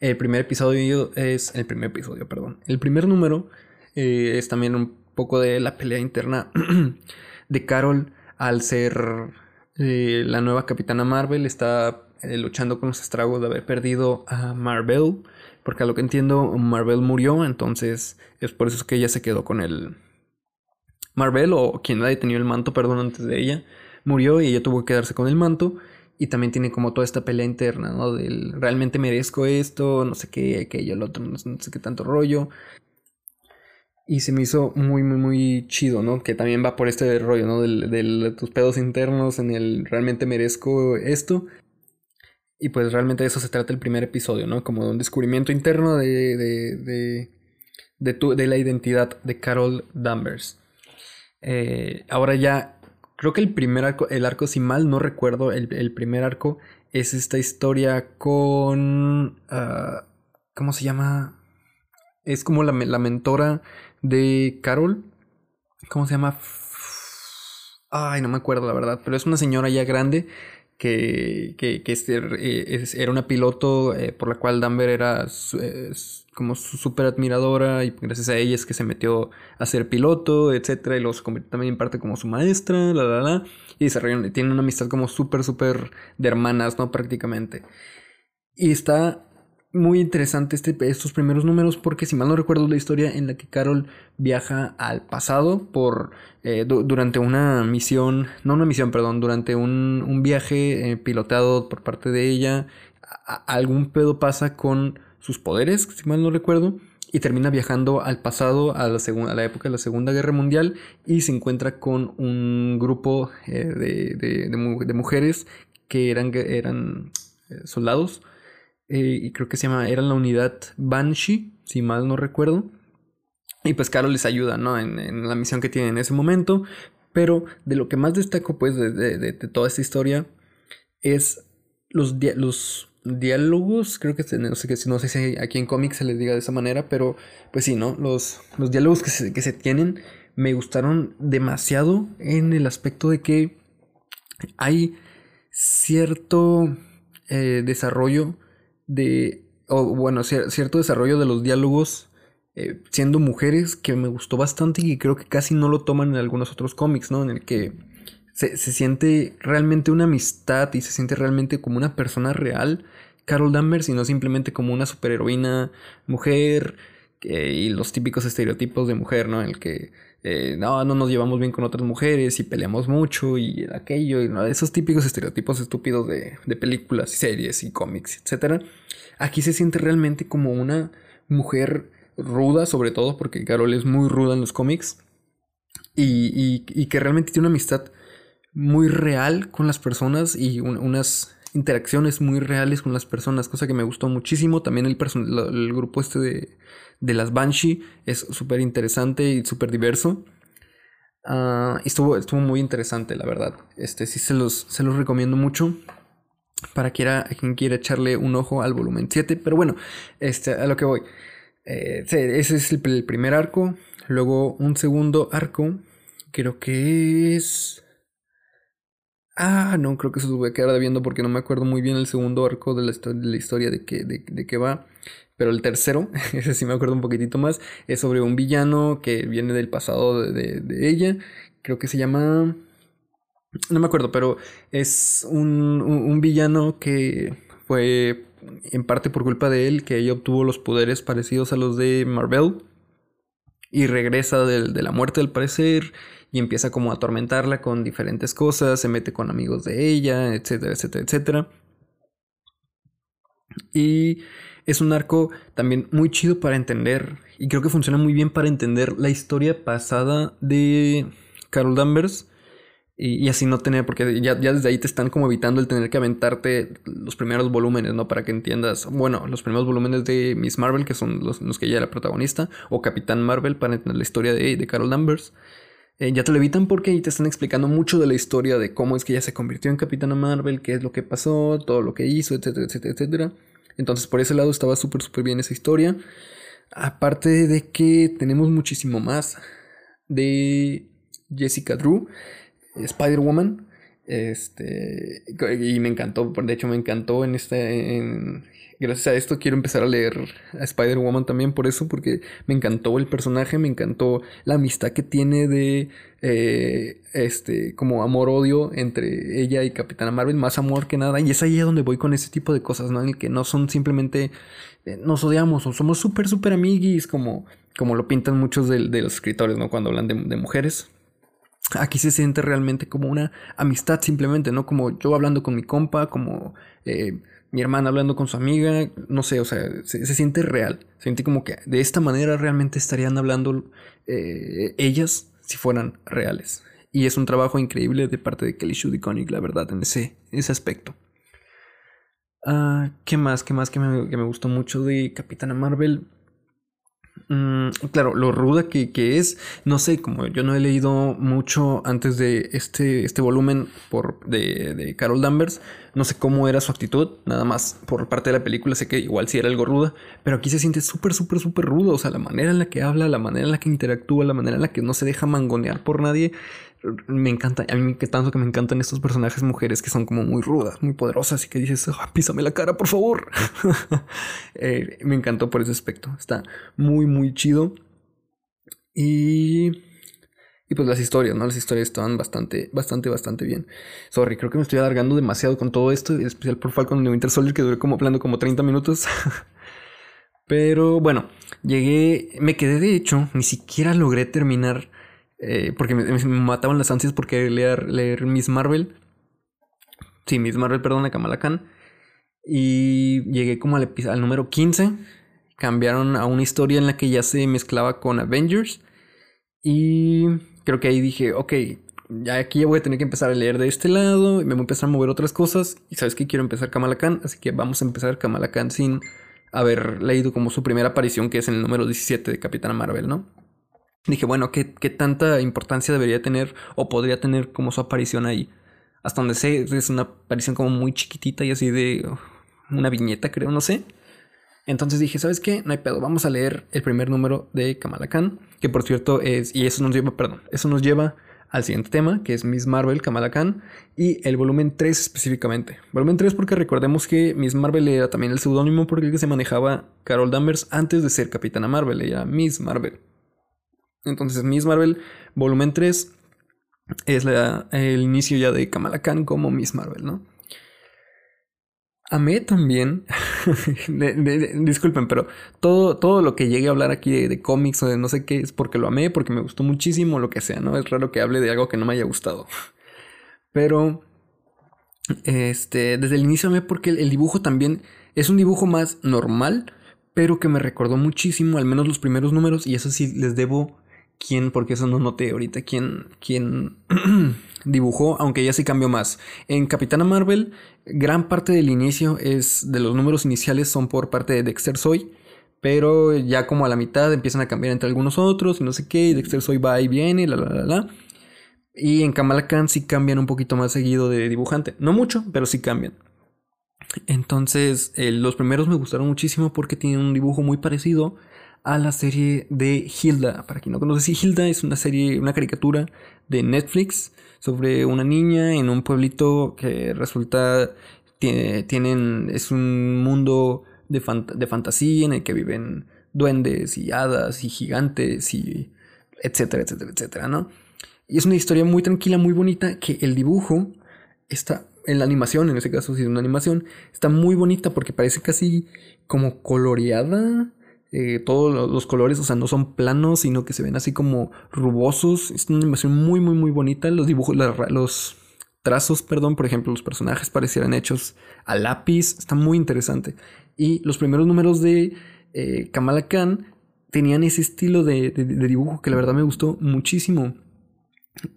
El primer episodio es. El primer episodio, perdón. El primer número eh, es también un poco de la pelea interna de Carol al ser eh, la nueva capitana Marvel. Está eh, luchando con los estragos de haber perdido a Marvel. Porque a lo que entiendo, Marvel murió. Entonces es por eso que ella se quedó con el. Marvel, o quien haya tenido el manto, perdón, antes de ella, murió y ella tuvo que quedarse con el manto. Y también tiene como toda esta pelea interna, ¿no? Del realmente merezco esto, no sé qué, aquello, el otro, no sé, qué tanto rollo. Y se me hizo muy, muy, muy chido, ¿no? Que también va por este rollo, ¿no? Del, de tus pedos internos, en el realmente merezco esto. Y pues realmente de eso se trata el primer episodio, ¿no? Como un descubrimiento interno de, de, de, de, tu, de la identidad de Carol Danvers. Eh, ahora ya Creo que el primer arco, el arco, si mal no recuerdo, el, primer arco es esta historia con... Ah, ¿Cómo se llama? Es como la, la, mentora de Carol. ¿Cómo se llama? Ay, no me acuerdo la verdad, pero es una señora ya grande que, que, que este, eh, era una piloto eh, por la cual Danver era como su súper admiradora y gracias a ella es que se metió a ser piloto, etcétera, y luego se convirtió también en parte como su maestra, la, la, la, y desarrollan, tienen una amistad como súper, súper de hermanas, ¿no? Prácticamente. Y está muy interesante este, estos primeros números porque si mal no recuerdo la historia en la que Carol viaja al pasado por eh, durante una misión, no una misión, perdón, durante un, un viaje eh, pilotado por parte de ella, algún pedo pasa con sus poderes, si mal no recuerdo, y termina viajando al pasado, a la, a la época de la Segunda Guerra Mundial, y se encuentra con un grupo eh, de, de, de, mujeres que eran, eran soldados eh, y creo que se llama, era la unidad Banshee, si mal no recuerdo. Y pues Carol les ayuda, ¿no? En, la misión que tienen en ese momento. Pero de lo que más destaco, pues, de, toda esta historia es los, los diálogos. Creo que no sé, no sé si aquí en cómics se les diga de esa manera, pero pues sí, ¿no? Los, los diálogos que se, que se tienen me gustaron demasiado en el aspecto de que hay cierto eh, desarrollo de, o bueno, cierto desarrollo de los diálogos eh, siendo mujeres que me gustó bastante y creo que casi no lo toman en algunos otros cómics, ¿no? En el que se, siente realmente una amistad y se siente realmente como una persona real, Carol Danvers, y no simplemente como una superheroína mujer y los típicos estereotipos de mujer, ¿no? En el que eh, no, no nos llevamos bien con otras mujeres y peleamos mucho y aquello, y ¿no? esos típicos estereotipos estúpidos de, de películas y series y cómics, etc. Aquí se siente realmente como una mujer ruda, sobre todo porque Carol es muy ruda en los cómics, y, y, que realmente tiene una amistad muy real con las personas y unas interacciones muy reales con las personas, cosa que me gustó muchísimo. También el grupo este de, de las Banshee es súper interesante y súper diverso. Uh, estuvo, estuvo muy interesante, la verdad. Este sí se los, se los recomiendo mucho. Para quiera, quien quiera echarle un ojo al volumen 7. Pero bueno, este, a lo que voy. Eh, ese es el, primer arco. Luego un segundo arco. Creo que es. Ah, no, creo que se tuve que quedar viendo porque no me acuerdo muy bien el segundo arco de la, historia de que, de, que va. Pero el tercero, ese sí me acuerdo un poquitito más, es sobre un villano que viene del pasado de, de ella. Creo que se llama... No me acuerdo, pero es un, un, villano que fue en parte por culpa de él que ella obtuvo los poderes parecidos a los de Marvel. Y regresa de, de la muerte al parecer y empieza como a atormentarla con diferentes cosas, se mete con amigos de ella, etcétera, etcétera, etcétera. Y es un arco también muy chido para entender, y creo que funciona muy bien para entender la historia pasada de Carol Danvers y, así no tener, porque ya, desde ahí te están como evitando el tener que aventarte los primeros volúmenes, ¿no? Para que entiendas, bueno, los primeros volúmenes de Miss Marvel, que son los, los que ella era protagonista, o Capitán Marvel, para entender la historia de, de Carol Danvers. Eh, ya te lo evitan porque ahí te están explicando mucho de la historia de cómo es que ella se convirtió en Capitana Marvel, qué es lo que pasó, todo lo que hizo, etcétera, etcétera, etcétera. Entonces por ese lado estaba súper, súper bien esa historia. Aparte de que tenemos muchísimo más de Jessica Drew. Spider-Woman. Este, y me encantó, de hecho me encantó en este, gracias a esto quiero empezar a leer a Spider-Woman también por eso, porque me encantó el personaje, me encantó la amistad que tiene de, eh, este, como amor-odio entre ella y Capitana Marvel, más amor que nada, y es ahí donde voy con ese tipo de cosas, ¿no? En el que no son simplemente, eh, nos odiamos o somos súper, súper amiguis, como, como lo pintan muchos de, los escritores, ¿no? Cuando hablan de, de mujeres. Aquí se siente realmente como una amistad simplemente, ¿no? Como yo hablando con mi compa, como eh, mi hermana hablando con su amiga, no sé, o sea, se, siente real. Se siente como que de esta manera realmente estarían hablando eh, ellas si fueran reales. Y es un trabajo increíble de parte de Kelly Shu Connick, la verdad, en ese, ese aspecto. Ah, ¿Qué más? ¿Qué más que me, que me gustó mucho de Capitana Marvel? Mm, claro, lo ruda que, es, no sé, como yo no he leído mucho antes de este, este volumen por, de, de, Carol Danvers, no sé cómo era su actitud, nada más por parte de la película sé que igual sí era algo ruda, pero aquí se siente súper, súper, súper rudo, o sea, la manera en la que habla, la manera en la que interactúa, la manera en la que no se deja mangonear por nadie, me encanta, a mí que tanto que me encantan estos personajes mujeres que son como muy rudas, muy poderosas y que dices, ah, písame la cara, por favor. Eh, me encantó por ese aspecto, está muy, muy chido. Y... Y pues las historias, ¿no? Las historias estaban bastante, bastante, bastante bien. Sorry, creo que me estoy alargando demasiado con todo esto, especial por Falcon de Winter Soldier, que duré como hablando como 30 minutos. Pero bueno, llegué, me quedé de hecho, ni siquiera logré terminar eh, porque me, mataban las ansias porque leer, leer Miss Marvel. Sí, Miss Marvel, perdón, a Kamala Khan. Y llegué como al, al número 15. Cambiaron a una historia en la que ya se mezclaba con Avengers. Y creo que ahí dije, ok, ya aquí ya voy a tener que empezar a leer de este lado. Y me voy a empezar a mover otras cosas. Y sabes que quiero empezar Kamala Khan. Así que vamos a empezar Kamala Khan sin haber leído como su primera aparición, que es en el número 17 de Capitana Marvel, ¿no? Dije, bueno, ¿qué, tanta importancia debería tener o podría tener como su aparición ahí? Hasta donde sé, es una aparición como muy chiquitita y así de uh, una viñeta, creo, no sé. Entonces dije, ¿sabes qué? No hay pedo, vamos a leer el primer número de Kamala Khan, que por cierto es, y eso nos lleva, perdón, eso nos lleva al siguiente tema, que es Miss Marvel, Kamala Khan, y el volumen 3 específicamente. Volumen 3 porque recordemos que Miss Marvel era también el seudónimo por el que se manejaba Carol Danvers antes de ser Capitana Marvel, ella Miss Marvel. Entonces, Miss Marvel, volumen 3, es el inicio ya de Kamala Khan como Miss Marvel, ¿no? Amé también, disculpen, pero todo, todo lo que llegue a hablar aquí de, cómics o de no sé qué es porque lo amé, porque me gustó muchísimo, lo que sea, ¿no? Es raro que hable de algo que no me haya gustado. Pero, este, desde el inicio amé porque el dibujo también es un dibujo más normal, pero que me recordó muchísimo, al menos los primeros números, y eso sí les debo quién, porque eso no noté ahorita, quién, quién dibujó, aunque ya sí cambió más. En Capitana Marvel, gran parte del inicio es de los números iniciales son por parte de Dexter Soy, pero ya como a la mitad empiezan a cambiar entre algunos otros y no sé qué, y Dexter Soy va y viene, la la la la. Y en Kamala Khan sí cambian un poquito más seguido de dibujante. No mucho, pero sí cambian. Entonces, eh, los primeros me gustaron muchísimo porque tienen un dibujo muy parecido a la serie de Hilda. Para quien no conoce, Hilda es una serie, una caricatura de Netflix sobre una niña en un pueblito que resulta tienen es un mundo de, de fantasía en el que viven duendes y hadas y gigantes y etcétera, etcétera, etcétera, ¿no? Y es una historia muy tranquila, muy bonita, que el dibujo está, en la animación, en ese caso si es una animación, está muy bonita porque parece casi como coloreada. Eh, todos los colores, o sea, no son planos, sino que se ven así como rubosos. Es una animación muy, muy, muy bonita. Los dibujos, los trazos, perdón, por ejemplo, los personajes parecieran hechos a lápiz. Está muy interesante. Y los primeros números de eh, Kamala Khan tenían ese estilo de, dibujo que la verdad me gustó muchísimo.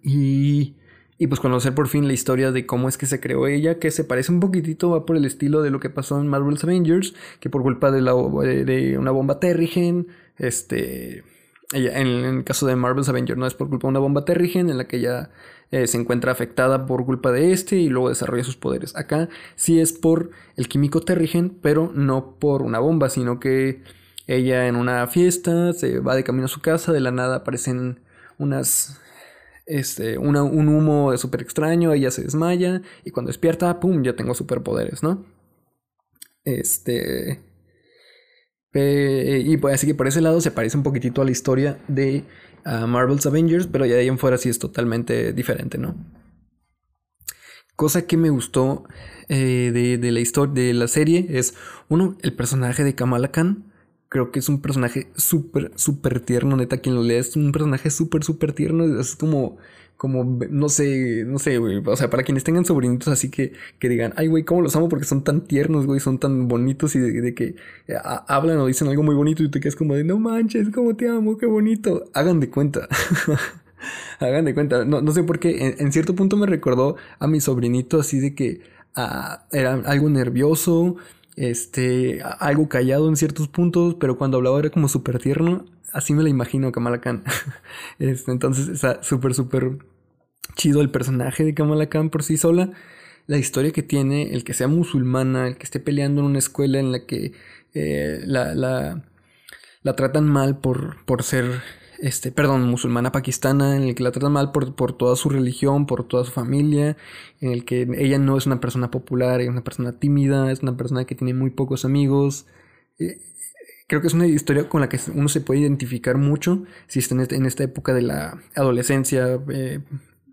Y, y pues conocer por fin la historia de cómo es que se creó ella, que se parece un poquitito, va por el estilo de lo que pasó en Marvel's Avengers, que por culpa de, la, de una bomba Terrigen, este... En, el caso de Marvel's Avengers no es por culpa de una bomba Terrigen en la que ella eh, se encuentra afectada por culpa de este y luego desarrolla sus poderes. Acá sí es por el químico Terrigen, pero no por una bomba, sino que ella en una fiesta se va de camino a su casa, de la nada aparecen unas este, un humo súper extraño, ella se desmaya y cuando despierta, ¡pum!, ya tengo superpoderes, ¿no? Este... y pues así que por ese lado se parece un poquitito a la historia de ah, Marvel's Avengers, pero ya de ahí en fuera sí es totalmente diferente, ¿no? Cosa que me gustó eh, de, de, la historia de la serie es, uno, el personaje de Kamala Khan creo que es un personaje súper, súper tierno, neta, quien lo lea es un personaje súper, súper tierno, es como, como, no sé, no sé, güey, o sea, para quienes tengan sobrinitos así que, que digan, ay, güey, ¿cómo los amo? Porque son tan tiernos, güey, son tan bonitos y de, que eh, hablan o dicen algo muy bonito y te quedas como de, no manches, cómo te amo, qué bonito, hagan de cuenta. hagan de cuenta, no, no sé por qué, en, cierto punto me recordó a mi sobrinito así de que ah, era algo nervioso, este, algo callado en ciertos puntos, pero cuando hablaba era como súper tierno. Así me la imagino Kamala Khan. este, entonces está súper, súper chido el personaje de Kamala Khan por sí sola. La historia que tiene, el que sea musulmana, el que esté peleando en una escuela en la que eh, la, la, la, tratan mal por, por ser este, perdón, musulmana pakistana, en el que la tratan mal por, por, toda su religión, por toda su familia, en el que ella no es una persona popular, es una persona tímida, es una persona que tiene muy pocos amigos. Eh, creo que es una historia con la que uno se puede identificar mucho si está en, este, esta época de la adolescencia, eh,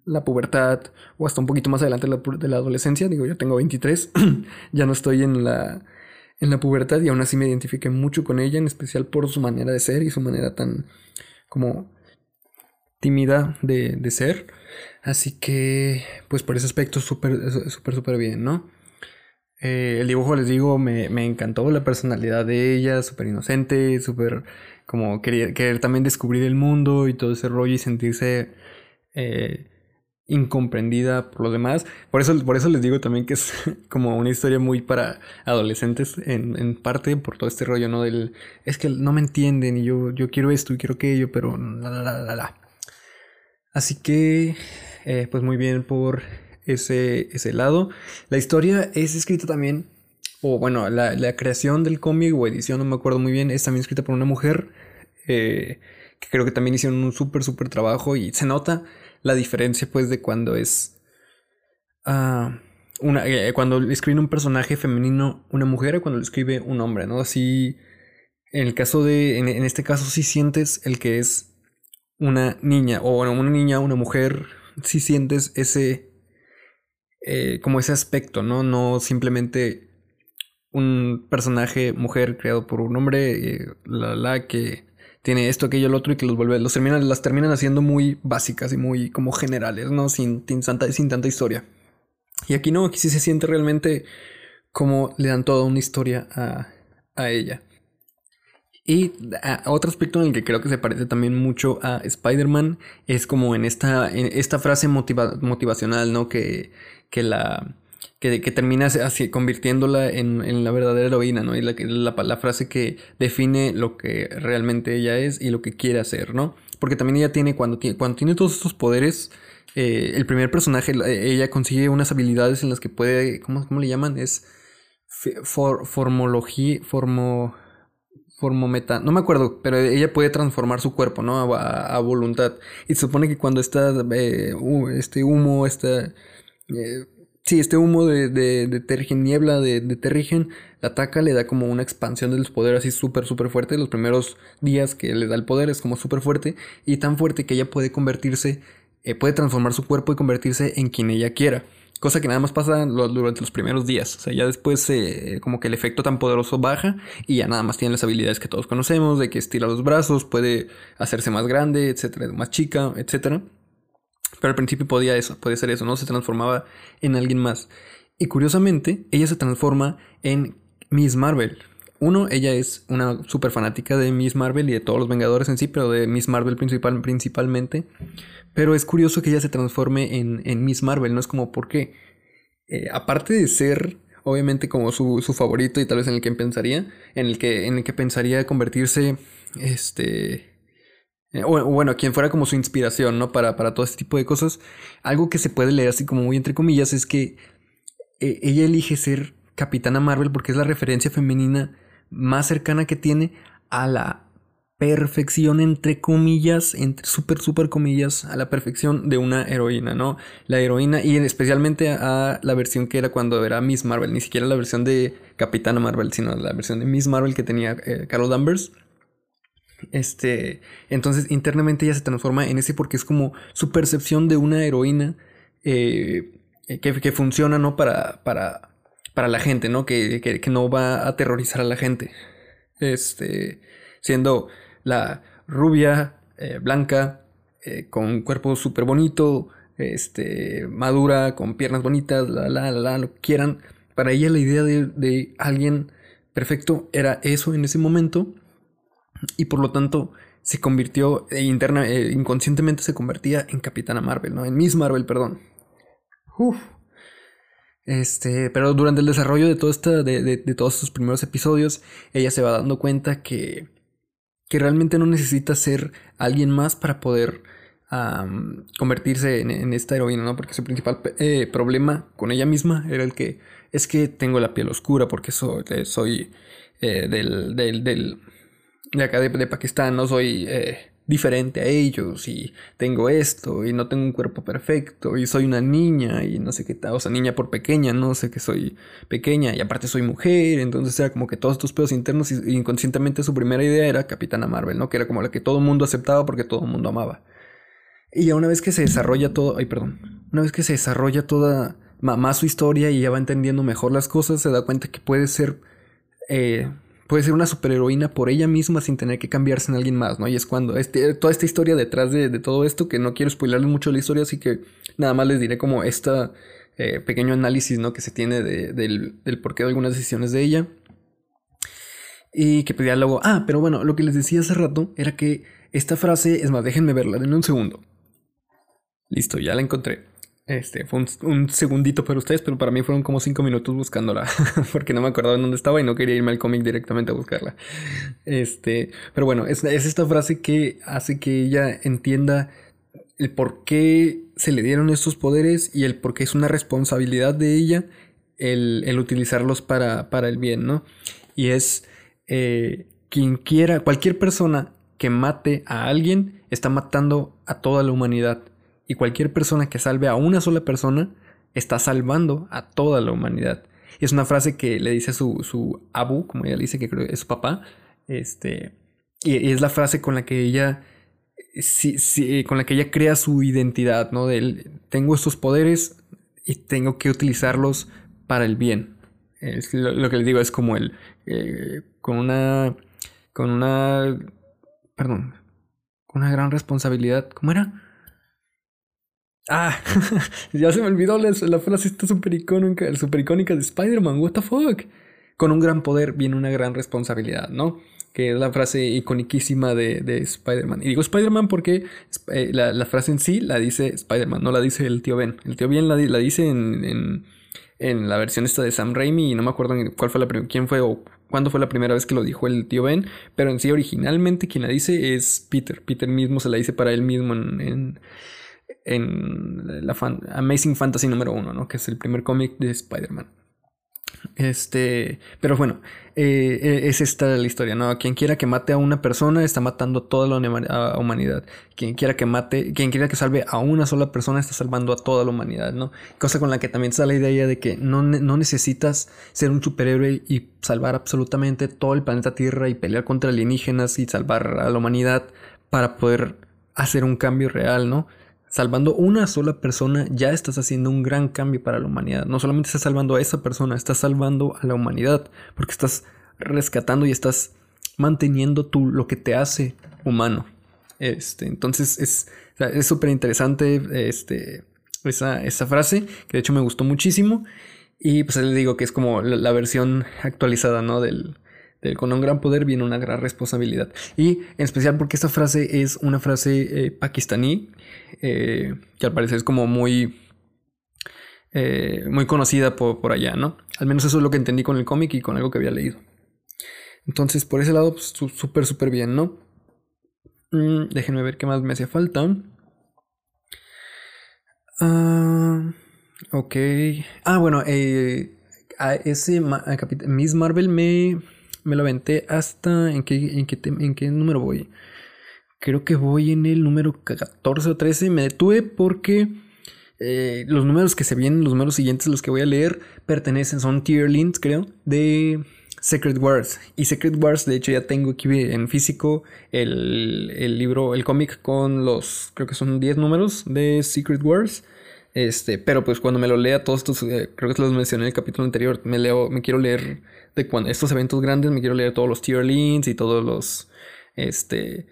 la pubertad, o hasta un poquito más adelante de la, adolescencia. Digo, yo tengo 23, ya no estoy en la, en la pubertad y aún así me identifiqué mucho con ella, en especial por su manera de ser y su manera tan como tímida de, de ser. Así que, pues por ese aspecto, súper, súper, súper bien, ¿no? Eh, el dibujo, les digo, me, me, encantó la personalidad de ella, súper inocente, súper como querer, querer, también descubrir el mundo y todo ese rollo y sentirse eh, incomprendida por los demás. Por eso, por eso les digo también que es como una historia muy para adolescentes en, en, parte, por todo este rollo, ¿no? Del, es que no me entienden y yo, yo quiero esto y quiero aquello, pero la, la, la, la. Así que, eh, pues muy bien por ese, ese lado. La historia es escrita también, o bueno, la, la creación del cómic o edición, no me acuerdo muy bien, es también escrita por una mujer, eh, que creo que también hicieron un súper, súper trabajo y se nota la diferencia pues de cuando es uh, una eh, cuando escribe un personaje femenino una mujer o cuando lo escribe un hombre, ¿no? Así en el caso de en, este caso si sientes el que es una niña o una niña, una mujer, si sientes ese eh, como ese aspecto, ¿no? No simplemente un personaje mujer creado por un hombre, eh, la la que tiene esto, aquello, el otro y que los vuelve, los terminan, las terminan haciendo muy básicas y muy como generales, ¿no? Sin, sin, tanta, sin tanta historia. Y aquí no, aquí sí se siente realmente como le dan toda una historia a, a ella. Y otro aspecto en el que creo que se parece también mucho a Spider-Man es como en esta, en esta frase motivacional, ¿no? Que, que la que, que terminas así convirtiéndola en, en, la verdadera heroína, ¿no? Y la, la, la, frase que define lo que realmente ella es y lo que quiere hacer, ¿no? Porque también ella tiene, cuando tiene, cuando tiene todos estos poderes, eh, el primer personaje, ella consigue unas habilidades en las que puede, ¿cómo, cómo le llaman? Es for, formología, formo... formó meta. No me acuerdo, pero ella puede transformar su cuerpo, ¿no? A, voluntad. Y se supone que cuando está eh, este humo, esta. Eh, sí, este humo de, de, de Terrigen, niebla de, de Terrigen, la ataca, le da como una expansión de los poderes así súper, súper fuerte. Los primeros días que le da el poder es como súper fuerte. Y tan fuerte que ella puede convertirse, eh, puede transformar su cuerpo y convertirse en quien ella quiera. Cosa que nada más pasa durante los primeros días. O sea, ya después eh, como que el efecto tan poderoso baja y ya nada más tiene las habilidades que todos conocemos, de que estira los brazos, puede hacerse más grande, etcétera, más chica, etcétera. Pero al principio podía eso, podía ser eso, ¿no? Se transformaba en alguien más. Y curiosamente, ella se transforma en Miss Marvel. Uno, ella es una súper fanática de Miss Marvel y de todos los Vengadores en sí, pero de Miss Marvel principal, principalmente. Pero es curioso que ella se transforme en, Miss Marvel, ¿no? Es como, ¿por qué? Eh, aparte de ser, obviamente, como su, favorito y tal vez en el que pensaría, en el que, en el que pensaría convertirse, este... Eh, o, bueno, quien fuera como su inspiración, ¿no? Para, para todo este tipo de cosas. Algo que se puede leer así como muy entre comillas es que eh, ella elige ser Capitana Marvel porque es la referencia femenina más cercana que tiene a la perfección entre comillas, entre super super comillas, a la perfección de una heroína, ¿no? La heroína y especialmente a la versión que era cuando era Miss Marvel, ni siquiera la versión de Capitana Marvel, sino la versión de Miss Marvel que tenía eh, Carol Danvers. Este, entonces internamente ella se transforma en ese porque es como su percepción de una heroína eh, que, que, funciona, ¿no? Para, para, para la gente, ¿no? Que, que, que no va a aterrorizar a la gente. Este, siendo la rubia, eh, blanca, eh, con cuerpo súper bonito, este, madura, con piernas bonitas, la, la, la, lo que quieran. Para ella la idea de, alguien perfecto era eso en ese momento y por lo tanto se convirtió e interna, eh, inconscientemente se convertía en Capitana Marvel, ¿no? En Miss Marvel, perdón. Uf. Este, pero durante el desarrollo de todo esta, de, de, de todos sus primeros episodios, ella se va dando cuenta que que realmente no necesita ser alguien más para poder convertirse en, esta heroína, ¿no? Porque su principal eh, problema con ella misma era el que es que tengo la piel oscura porque soy, eh, soy eh, del, del, del, de acá de, de Pakistán, no soy diferente a ellos y tengo esto y no tengo un cuerpo perfecto y soy una niña y no sé qué tal, o sea, niña por pequeña, no sé que soy pequeña y aparte soy mujer, entonces era como que todos estos pedos internos y inconscientemente su primera idea era Capitana Marvel, ¿no? Que era como la que todo mundo aceptaba porque todo el mundo amaba. Y ya una vez que se desarrolla todo, ay, perdón, una vez que se desarrolla toda más su historia y ya va entendiendo mejor las cosas, se da cuenta que puede ser eh, puede ser una superheroína por ella misma sin tener que cambiarse en alguien más, ¿no? Y es cuando este, toda esta historia detrás de, todo esto, que no quiero spoilerles mucho la historia, así que nada más les diré como este pequeño análisis, ¿no? Que se tiene del, del porqué de algunas decisiones de ella. Y que pedía luego, ah, pero bueno, lo que les decía hace rato era que esta frase, es más, déjenme verla, denme un segundo. Listo, ya la encontré. Este, fue un, segundito para ustedes, pero para mí fueron como cinco minutos buscándola, porque no me acordaba en dónde estaba y no quería irme al cómic directamente a buscarla. Este, pero bueno, es, esta frase que hace que ella entienda el por qué se le dieron estos poderes y el por qué es una responsabilidad de ella el, utilizarlos para, para, el bien, ¿no? Y es eh, quien quiera, cualquier persona que mate a alguien está matando a toda la humanidad y cualquier persona que salve a una sola persona está salvando a toda la humanidad. Y es una frase que le dice su, su abu, como ella dice que creo es su papá. Este, y, es la frase con la que ella sí, con la que ella crea su identidad, ¿no? De tengo estos poderes y tengo que utilizarlos para el bien. Lo, que le digo es como el eh, con una con una perdón, con una gran responsabilidad. ¿Cómo era? Ah, ya se me olvidó la, frase esta super icónica, super icónica de Spider-Man, what the fuck. Con un gran poder viene una gran responsabilidad, ¿no? Que es la frase iconiquísima de, de Spider-Man. Y digo Spider-Man porque eh, la, frase en sí la dice Spider-Man, no la dice el tío Ben. El tío Ben la, la dice en, en, la versión esta de Sam Raimi y no me acuerdo cuál fue la quién fue o cuándo fue la primera vez que lo dijo el tío Ben. Pero en sí originalmente quien la dice es Peter. Peter mismo se la dice para él mismo en en la Amazing Fantasy número uno, ¿no? Que es el primer cómic de Spider-Man. Este, pero bueno, eh, eh, es esta la historia, ¿no? Quien quiera que mate a una persona está matando a toda la humanidad. Quien quiera que mate, quien quiera que salve a una sola persona está salvando a toda la humanidad, ¿no? Cosa con la que también está la idea de que no, no necesitas ser un superhéroe y salvar absolutamente todo el planeta Tierra y pelear contra alienígenas y salvar a la humanidad para poder hacer un cambio real, ¿no? Salvando una sola persona ya estás haciendo un gran cambio para la humanidad. No solamente estás salvando a esa persona, estás salvando a la humanidad porque estás rescatando y estás manteniendo tú lo que te hace humano. Este, entonces es súper interesante este, esa, esa, frase, que de hecho me gustó muchísimo. Y pues le digo que es como la, versión actualizada, ¿no? Del, con un gran poder viene una gran responsabilidad. Y en especial porque esta frase es una frase eh, pakistaní eh, que al parecer es como muy, eh, muy conocida por, allá, ¿no? Al menos eso es lo que entendí con el cómic y con algo que había leído. Entonces, por ese lado, pues, súper, súper bien, ¿no? Mm, déjenme ver qué más me hacía falta. Ah, ok. Ah, bueno, eh, ese Miss Marvel me, me lo aventé hasta. ¿En qué, en qué, en qué número voy? Creo que voy en el número 14 o 13. Me detuve porque eh, los números que se vienen, los números siguientes, los que voy a leer, pertenecen, son tier links, creo, de Secret Wars. Y Secret Wars, de hecho, ya tengo aquí en físico el, el libro, el cómic con los, creo que son 10 números de Secret Wars. Este, pero pues cuando me lo lea todos estos, eh, creo que los mencioné en el capítulo anterior, me leo, me quiero leer de cuando estos eventos grandes, me quiero leer todos los tier links y todos los, este,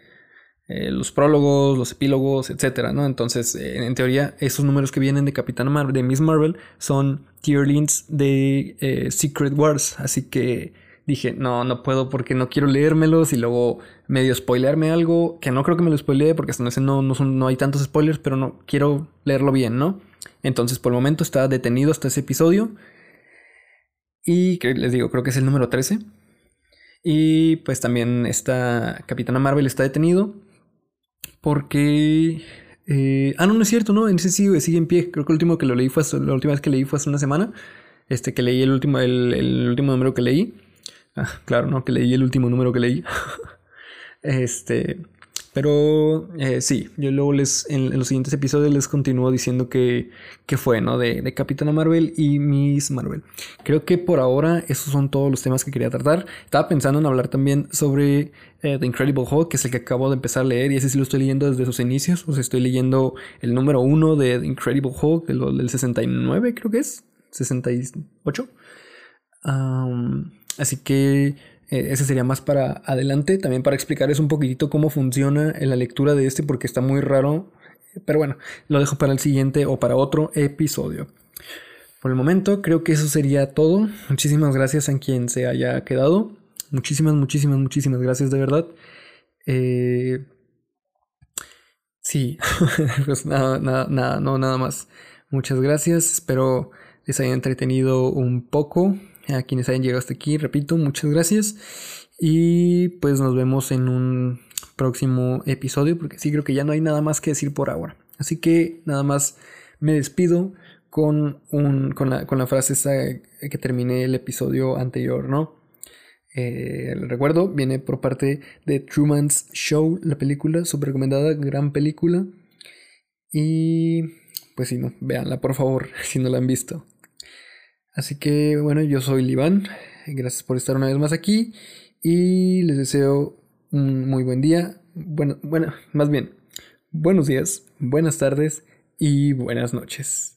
eh, los prólogos, los epílogos, etcétera, ¿no? Entonces, eh, en teoría, esos números que vienen de Capitán Marvel, de Miss Marvel, son tier links de eh, Secret Wars. Así que dije, no, no puedo porque no quiero leérmelos y luego medio spoilearme algo, que no creo que me lo spoilee porque hasta no, no, son, no hay tantos spoilers, pero no quiero leerlo bien, ¿no? Entonces, por el momento está detenido hasta ese episodio. Y les digo, creo que es el número 13. Y pues también está Capitana Marvel está detenido. Porque. Eh, ah, no, no es cierto, no. En ese sigue, sigue en pie. Creo que el último que lo leí fue. La última vez que leí fue hace una semana. Este, que leí el último, el, el último número que leí. Ah, claro, no, que leí el último número que leí. este. Pero eh, sí, yo luego les, en, los siguientes episodios les continúo diciendo que, que fue, ¿no? De, de, Capitana Marvel y Miss Marvel. Creo que por ahora esos son todos los temas que quería tratar. Estaba pensando en hablar también sobre eh, The Incredible Hulk, que es el que acabo de empezar a leer y ese sí lo estoy leyendo desde sus inicios. O sea, estoy leyendo el número uno de The Incredible Hulk, del, del 69 creo que es, 68. así que eh, ese sería más para adelante, también para explicarles un poquitito cómo funciona la lectura de este, porque está muy raro. Pero bueno, lo dejo para el siguiente o para otro episodio. Por el momento, creo que eso sería todo. Muchísimas gracias a quien se haya quedado. Muchísimas, muchísimas, muchísimas gracias de verdad. Eh, sí, pues nada, nada, nada, no, nada más. Muchas gracias. Espero les haya entretenido un poco a quienes hayan llegado hasta aquí, repito, muchas gracias. Y pues nos vemos en un próximo episodio, porque sí creo que ya no hay nada más que decir por ahora. Así que nada más me despido con, un, con, la, con la frase esa que terminé el episodio anterior, ¿no? Eh, recuerdo viene por parte de Truman's Show, la película, súper recomendada, gran película. Y pues si no, véanla por favor, si no la han visto. Así que bueno, yo soy Liván. Gracias por estar una vez más aquí. Y les deseo un muy buen día. Bueno, bueno, más bien, buenos días, buenas tardes y buenas noches.